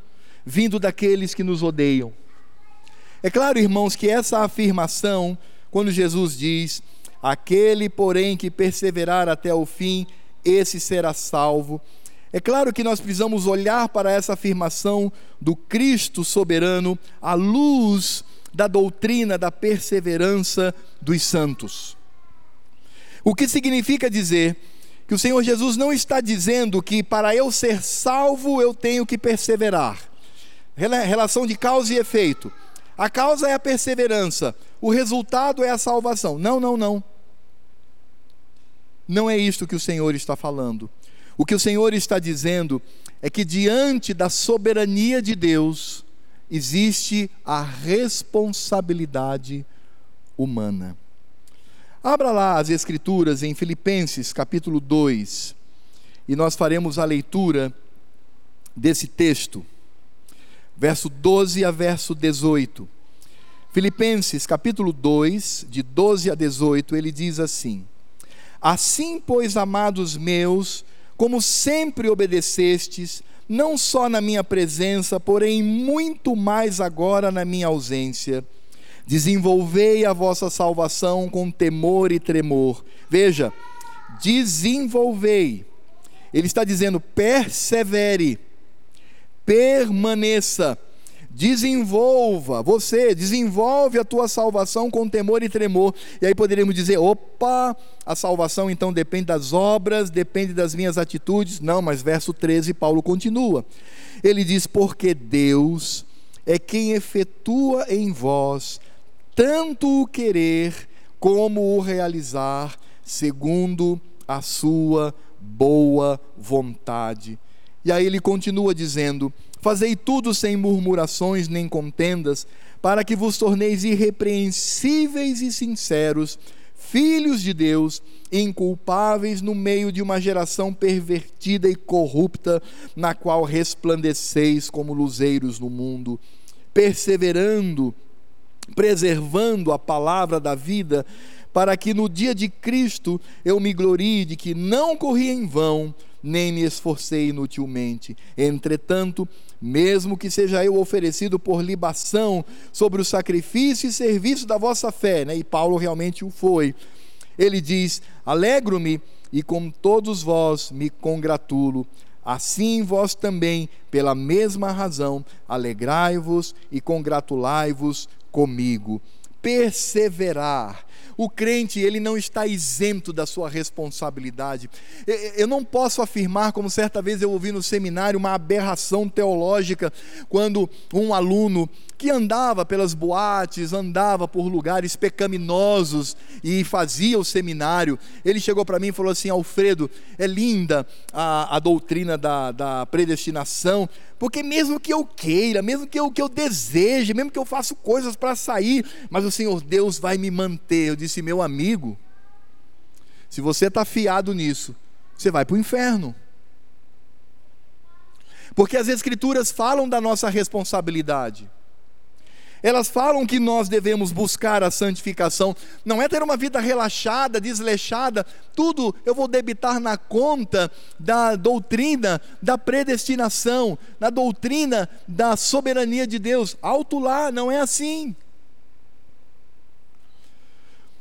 Speaker 1: vindo daqueles que nos odeiam. É claro, irmãos, que essa afirmação, quando Jesus diz: Aquele, porém, que perseverar até o fim, esse será salvo. É claro que nós precisamos olhar para essa afirmação do Cristo soberano à luz da doutrina da perseverança dos santos. O que significa dizer que o Senhor Jesus não está dizendo que para eu ser salvo eu tenho que perseverar. Relação de causa e efeito. A causa é a perseverança, o resultado é a salvação. Não, não, não. Não é isto que o Senhor está falando. O que o Senhor está dizendo é que diante da soberania de Deus existe a responsabilidade humana. Abra lá as Escrituras em Filipenses capítulo 2 e nós faremos a leitura desse texto, verso 12 a verso 18. Filipenses capítulo 2, de 12 a 18, ele diz assim: Assim, pois, amados meus, como sempre obedecestes, não só na minha presença, porém muito mais agora na minha ausência, Desenvolvei a vossa salvação com temor e tremor. Veja, desenvolvei. Ele está dizendo: persevere, permaneça, desenvolva. Você desenvolve a tua salvação com temor e tremor. E aí poderíamos dizer: opa, a salvação então depende das obras, depende das minhas atitudes. Não, mas verso 13, Paulo continua. Ele diz: porque Deus é quem efetua em vós tanto o querer como o realizar, segundo a sua boa vontade. E aí ele continua dizendo: Fazei tudo sem murmurações nem contendas, para que vos torneis irrepreensíveis e sinceros, filhos de Deus, inculpáveis no meio de uma geração pervertida e corrupta, na qual resplandeceis como luzeiros no mundo, perseverando preservando a palavra da vida, para que no dia de Cristo eu me glorie de que não corri em vão, nem me esforcei inutilmente. Entretanto, mesmo que seja eu oferecido por libação sobre o sacrifício e serviço da vossa fé, né? e Paulo realmente o foi, ele diz: Alegro-me e com todos vós me congratulo. Assim vós também, pela mesma razão, alegrai-vos e congratulai-vos comigo. Perseverar, O crente, ele não está isento da sua responsabilidade. Eu não posso afirmar, como certa vez eu ouvi no seminário, uma aberração teológica, quando um aluno que andava pelas boates, andava por lugares pecaminosos e fazia o seminário, ele chegou para mim e falou assim: Alfredo, é linda a, a doutrina da, da predestinação, porque mesmo que eu queira, mesmo que eu, que eu deseje, mesmo que eu faça coisas para sair, mas o Senhor Deus vai me manter. Eu disse, meu amigo, se você está fiado nisso, você vai para o inferno. Porque as Escrituras falam da nossa responsabilidade. Elas falam que nós devemos buscar a santificação, não é ter uma vida relaxada, desleixada, tudo eu vou debitar na conta da doutrina da predestinação, na doutrina da soberania de Deus. Alto lá, não é assim.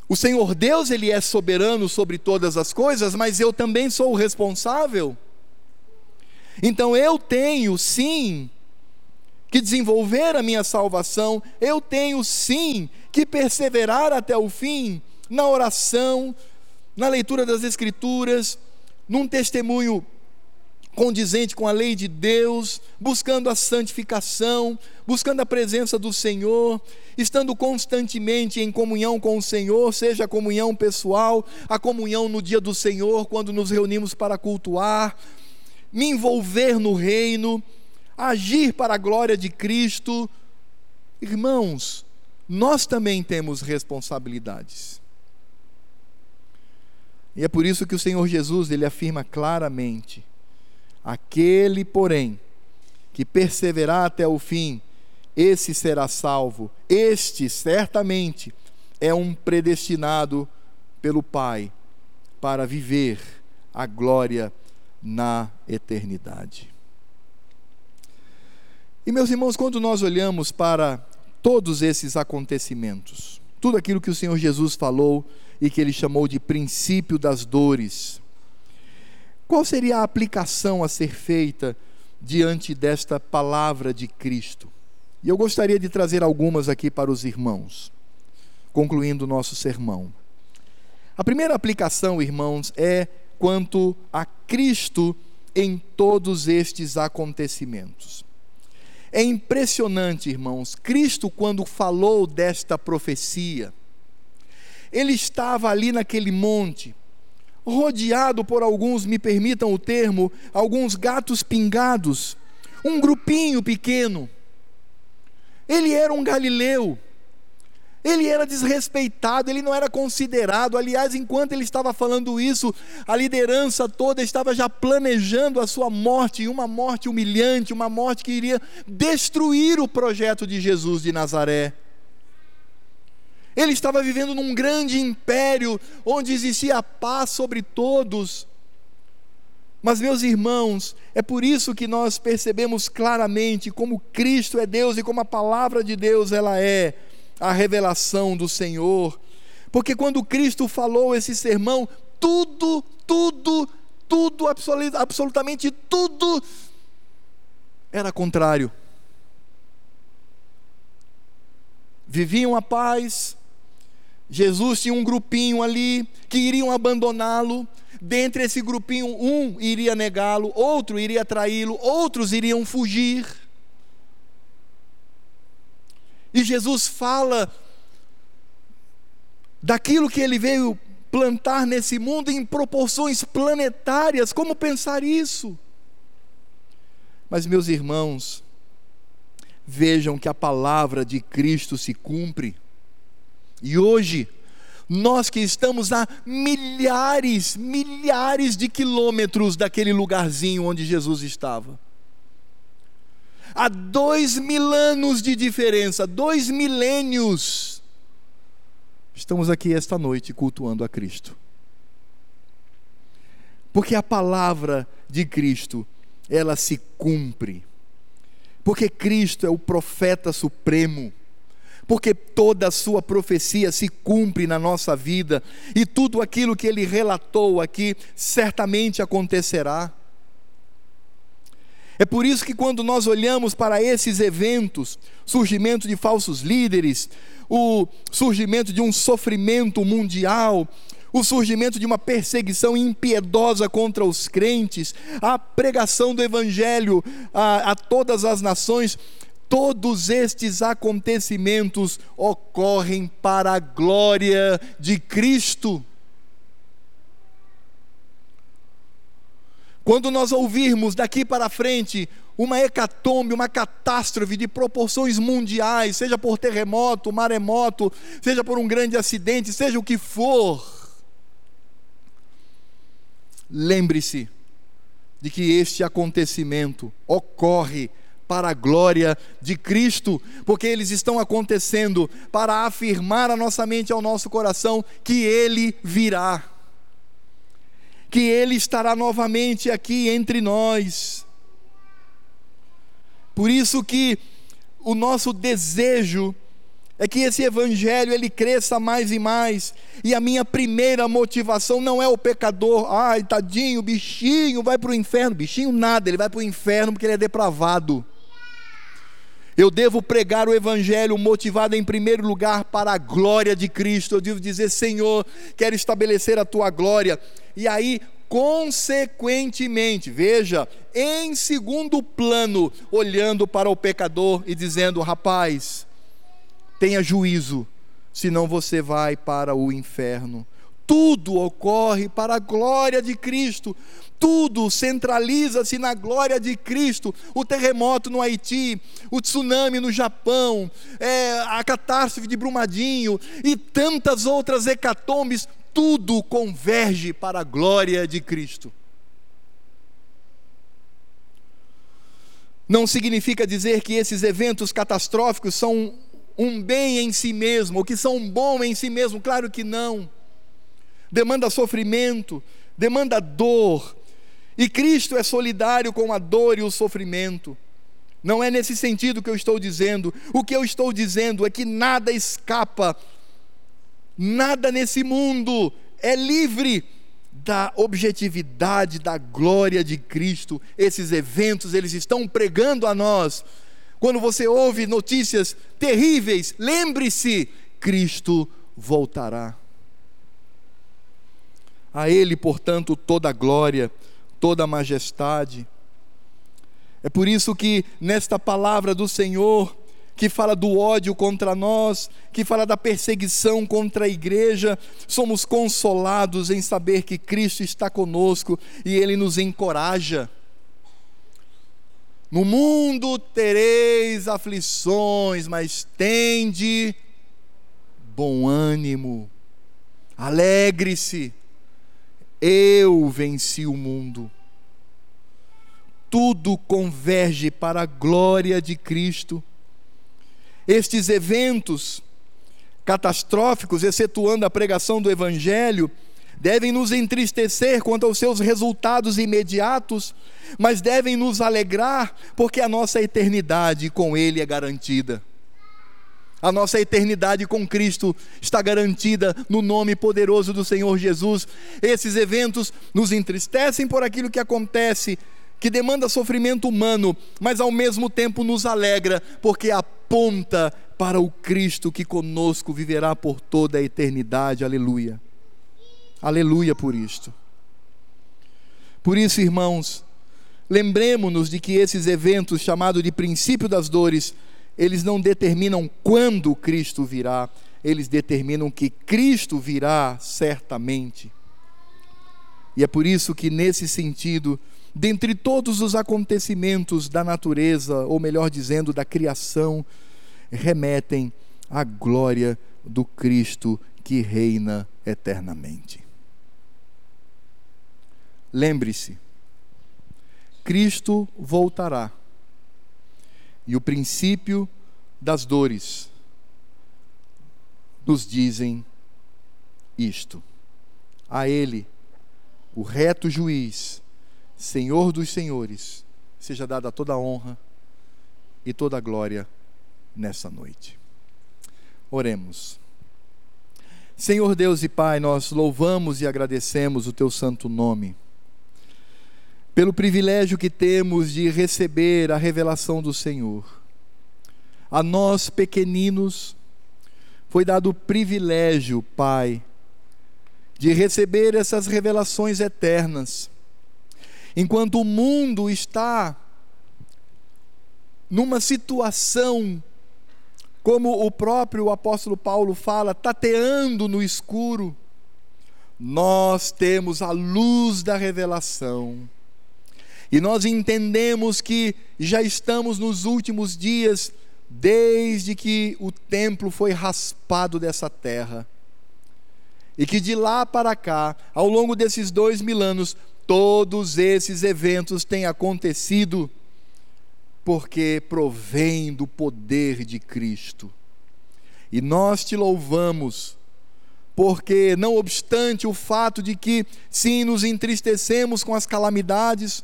Speaker 1: O Senhor Deus, Ele é soberano sobre todas as coisas, mas eu também sou o responsável. Então eu tenho, sim, que desenvolver a minha salvação, eu tenho, sim, que perseverar até o fim na oração, na leitura das Escrituras, num testemunho condizente com a lei de Deus, buscando a santificação, buscando a presença do Senhor, estando constantemente em comunhão com o Senhor, seja a comunhão pessoal, a comunhão no dia do Senhor, quando nos reunimos para cultuar, me envolver no reino, agir para a glória de Cristo. Irmãos, nós também temos responsabilidades. E é por isso que o Senhor Jesus ele afirma claramente: Aquele, porém, que perseverar até o fim, esse será salvo. Este, certamente, é um predestinado pelo Pai para viver a glória na eternidade. E, meus irmãos, quando nós olhamos para todos esses acontecimentos, tudo aquilo que o Senhor Jesus falou e que ele chamou de princípio das dores, qual seria a aplicação a ser feita diante desta palavra de Cristo? E eu gostaria de trazer algumas aqui para os irmãos, concluindo o nosso sermão. A primeira aplicação, irmãos, é quanto a Cristo em todos estes acontecimentos. É impressionante, irmãos, Cristo, quando falou desta profecia, ele estava ali naquele monte, rodeado por alguns, me permitam o termo, alguns gatos pingados, um grupinho pequeno. Ele era um galileu. Ele era desrespeitado, ele não era considerado. Aliás, enquanto ele estava falando isso, a liderança toda estava já planejando a sua morte, uma morte humilhante, uma morte que iria destruir o projeto de Jesus de Nazaré. Ele estava vivendo num grande império onde existia paz sobre todos. Mas, meus irmãos, é por isso que nós percebemos claramente como Cristo é Deus e como a palavra de Deus ela é a revelação do Senhor. Porque quando Cristo falou esse sermão, tudo, tudo, tudo, absolutamente tudo era contrário. Viviam a paz, Jesus tinha um grupinho ali que iriam abandoná-lo. Dentre esse grupinho, um iria negá-lo, outro iria traí-lo, outros iriam fugir. E Jesus fala daquilo que ele veio plantar nesse mundo em proporções planetárias. Como pensar isso? Mas, meus irmãos, vejam que a palavra de Cristo se cumpre. E hoje, nós que estamos a milhares, milhares de quilômetros daquele lugarzinho onde Jesus estava. Há dois mil anos de diferença, dois milênios. Estamos aqui esta noite cultuando a Cristo. Porque a palavra de Cristo, ela se cumpre. Porque Cristo é o profeta supremo porque toda a sua profecia se cumpre na nossa vida e tudo aquilo que ele relatou aqui certamente acontecerá. É por isso que quando nós olhamos para esses eventos, surgimento de falsos líderes, o surgimento de um sofrimento mundial, o surgimento de uma perseguição impiedosa contra os crentes, a pregação do Evangelho a, a todas as nações, todos estes acontecimentos ocorrem para a glória de Cristo. Quando nós ouvirmos daqui para frente uma hecatombe, uma catástrofe de proporções mundiais, seja por terremoto, maremoto, seja por um grande acidente, seja o que for, lembre-se de que este acontecimento ocorre para a glória de Cristo, porque eles estão acontecendo para afirmar a nossa mente e ao nosso coração que Ele virá, que Ele estará novamente aqui entre nós. Por isso que o nosso desejo é que esse evangelho ele cresça mais e mais. E a minha primeira motivação não é o pecador, ai, tadinho, bichinho, vai para o inferno. Bichinho nada, ele vai para o inferno porque ele é depravado. Eu devo pregar o Evangelho motivado em primeiro lugar para a glória de Cristo. Eu devo dizer, Senhor, quero estabelecer a tua glória. E aí, consequentemente, veja, em segundo plano, olhando para o pecador e dizendo: rapaz, tenha juízo, senão você vai para o inferno. Tudo ocorre para a glória de Cristo, tudo centraliza-se na glória de Cristo. O terremoto no Haiti, o tsunami no Japão, é, a catástrofe de Brumadinho e tantas outras hecatombes, tudo converge para a glória de Cristo. Não significa dizer que esses eventos catastróficos são um bem em si mesmo, ou que são um bom em si mesmo, claro que não. Demanda sofrimento, demanda dor, e Cristo é solidário com a dor e o sofrimento. Não é nesse sentido que eu estou dizendo. O que eu estou dizendo é que nada escapa, nada nesse mundo é livre da objetividade da glória de Cristo. Esses eventos, eles estão pregando a nós. Quando você ouve notícias terríveis, lembre-se: Cristo voltará. A Ele, portanto, toda a glória toda a majestade. É por isso que nesta palavra do Senhor, que fala do ódio contra nós, que fala da perseguição contra a igreja, somos consolados em saber que Cristo está conosco e Ele nos encoraja. No mundo tereis aflições, mas tende bom ânimo, alegre-se, eu venci o mundo tudo converge para a glória de Cristo. Estes eventos catastróficos, excetuando a pregação do Evangelho, devem nos entristecer quanto aos seus resultados imediatos, mas devem nos alegrar porque a nossa eternidade com Ele é garantida. A nossa eternidade com Cristo está garantida no nome poderoso do Senhor Jesus. Esses eventos nos entristecem por aquilo que acontece, que demanda sofrimento humano, mas ao mesmo tempo nos alegra, porque aponta para o Cristo que conosco viverá por toda a eternidade. Aleluia. Aleluia por isto. Por isso, irmãos, lembremos-nos de que esses eventos, chamados de princípio das dores, eles não determinam quando Cristo virá, eles determinam que Cristo virá certamente. E é por isso que, nesse sentido, dentre todos os acontecimentos da natureza, ou melhor dizendo, da criação, remetem à glória do Cristo que reina eternamente. Lembre-se, Cristo voltará, e o princípio das dores nos dizem isto. A Ele, o reto juiz, Senhor dos senhores, seja dada toda a honra e toda a glória nessa noite. Oremos. Senhor Deus e Pai, nós louvamos e agradecemos o teu santo nome, pelo privilégio que temos de receber a revelação do Senhor. A nós pequeninos, foi dado o privilégio, Pai, de receber essas revelações eternas. Enquanto o mundo está numa situação, como o próprio apóstolo Paulo fala, tateando no escuro, nós temos a luz da revelação. E nós entendemos que já estamos nos últimos dias desde que o templo foi raspado dessa terra. E que de lá para cá, ao longo desses dois mil anos, todos esses eventos têm acontecido porque provém do poder de Cristo. E nós te louvamos, porque, não obstante o fato de que, sim, nos entristecemos com as calamidades,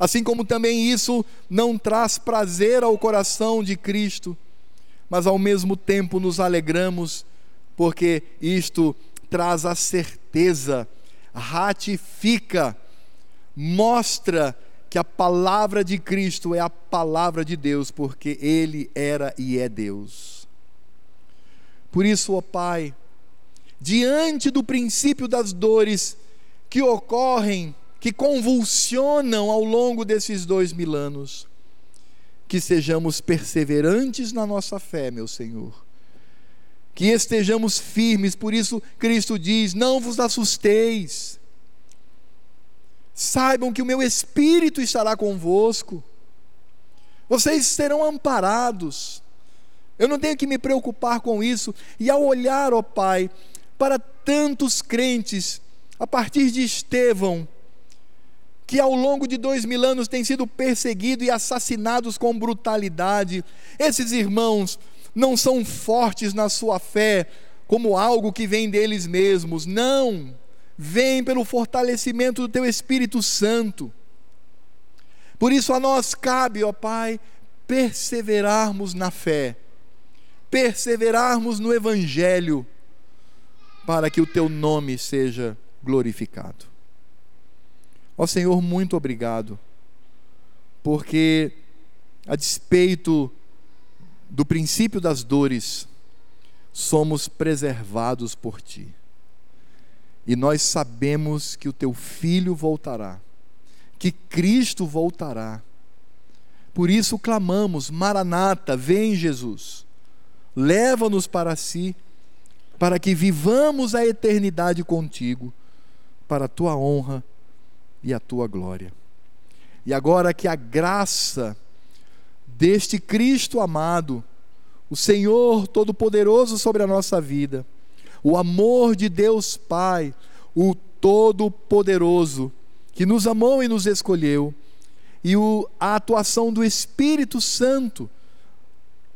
Speaker 1: Assim como também isso não traz prazer ao coração de Cristo, mas ao mesmo tempo nos alegramos, porque isto traz a certeza, ratifica, mostra que a palavra de Cristo é a palavra de Deus, porque Ele era e é Deus. Por isso, ó Pai, diante do princípio das dores que ocorrem que convulsionam ao longo desses dois mil anos. Que sejamos perseverantes na nossa fé, meu Senhor. Que estejamos firmes, por isso Cristo diz: Não vos assusteis. Saibam que o meu Espírito estará convosco. Vocês serão amparados. Eu não tenho que me preocupar com isso. E ao olhar, ó Pai, para tantos crentes, a partir de Estevão, que ao longo de dois mil anos têm sido perseguidos e assassinados com brutalidade. Esses irmãos não são fortes na sua fé como algo que vem deles mesmos, não. Vem pelo fortalecimento do teu Espírito Santo. Por isso a nós cabe, ó Pai, perseverarmos na fé, perseverarmos no Evangelho, para que o teu nome seja glorificado. Ó Senhor, muito obrigado, porque a despeito do princípio das dores, somos preservados por Ti. E nós sabemos que o Teu Filho voltará, que Cristo voltará. Por isso clamamos: Maranata, vem Jesus, leva-nos para si, para que vivamos a eternidade contigo, para a Tua honra e a tua glória. E agora que a graça deste Cristo amado, o Senhor Todo-Poderoso sobre a nossa vida, o amor de Deus Pai, o Todo-Poderoso, que nos amou e nos escolheu, e o, a atuação do Espírito Santo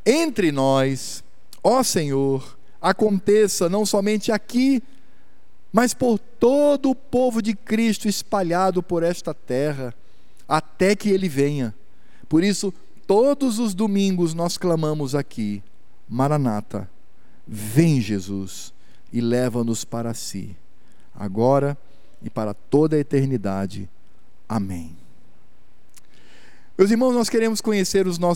Speaker 1: entre nós, ó Senhor, aconteça não somente aqui, mas por todo o povo de Cristo espalhado por esta terra, até que ele venha. Por isso, todos os domingos nós clamamos aqui: Maranata, vem Jesus e leva-nos para si, agora e para toda a eternidade. Amém. Meus irmãos, nós queremos conhecer os nossos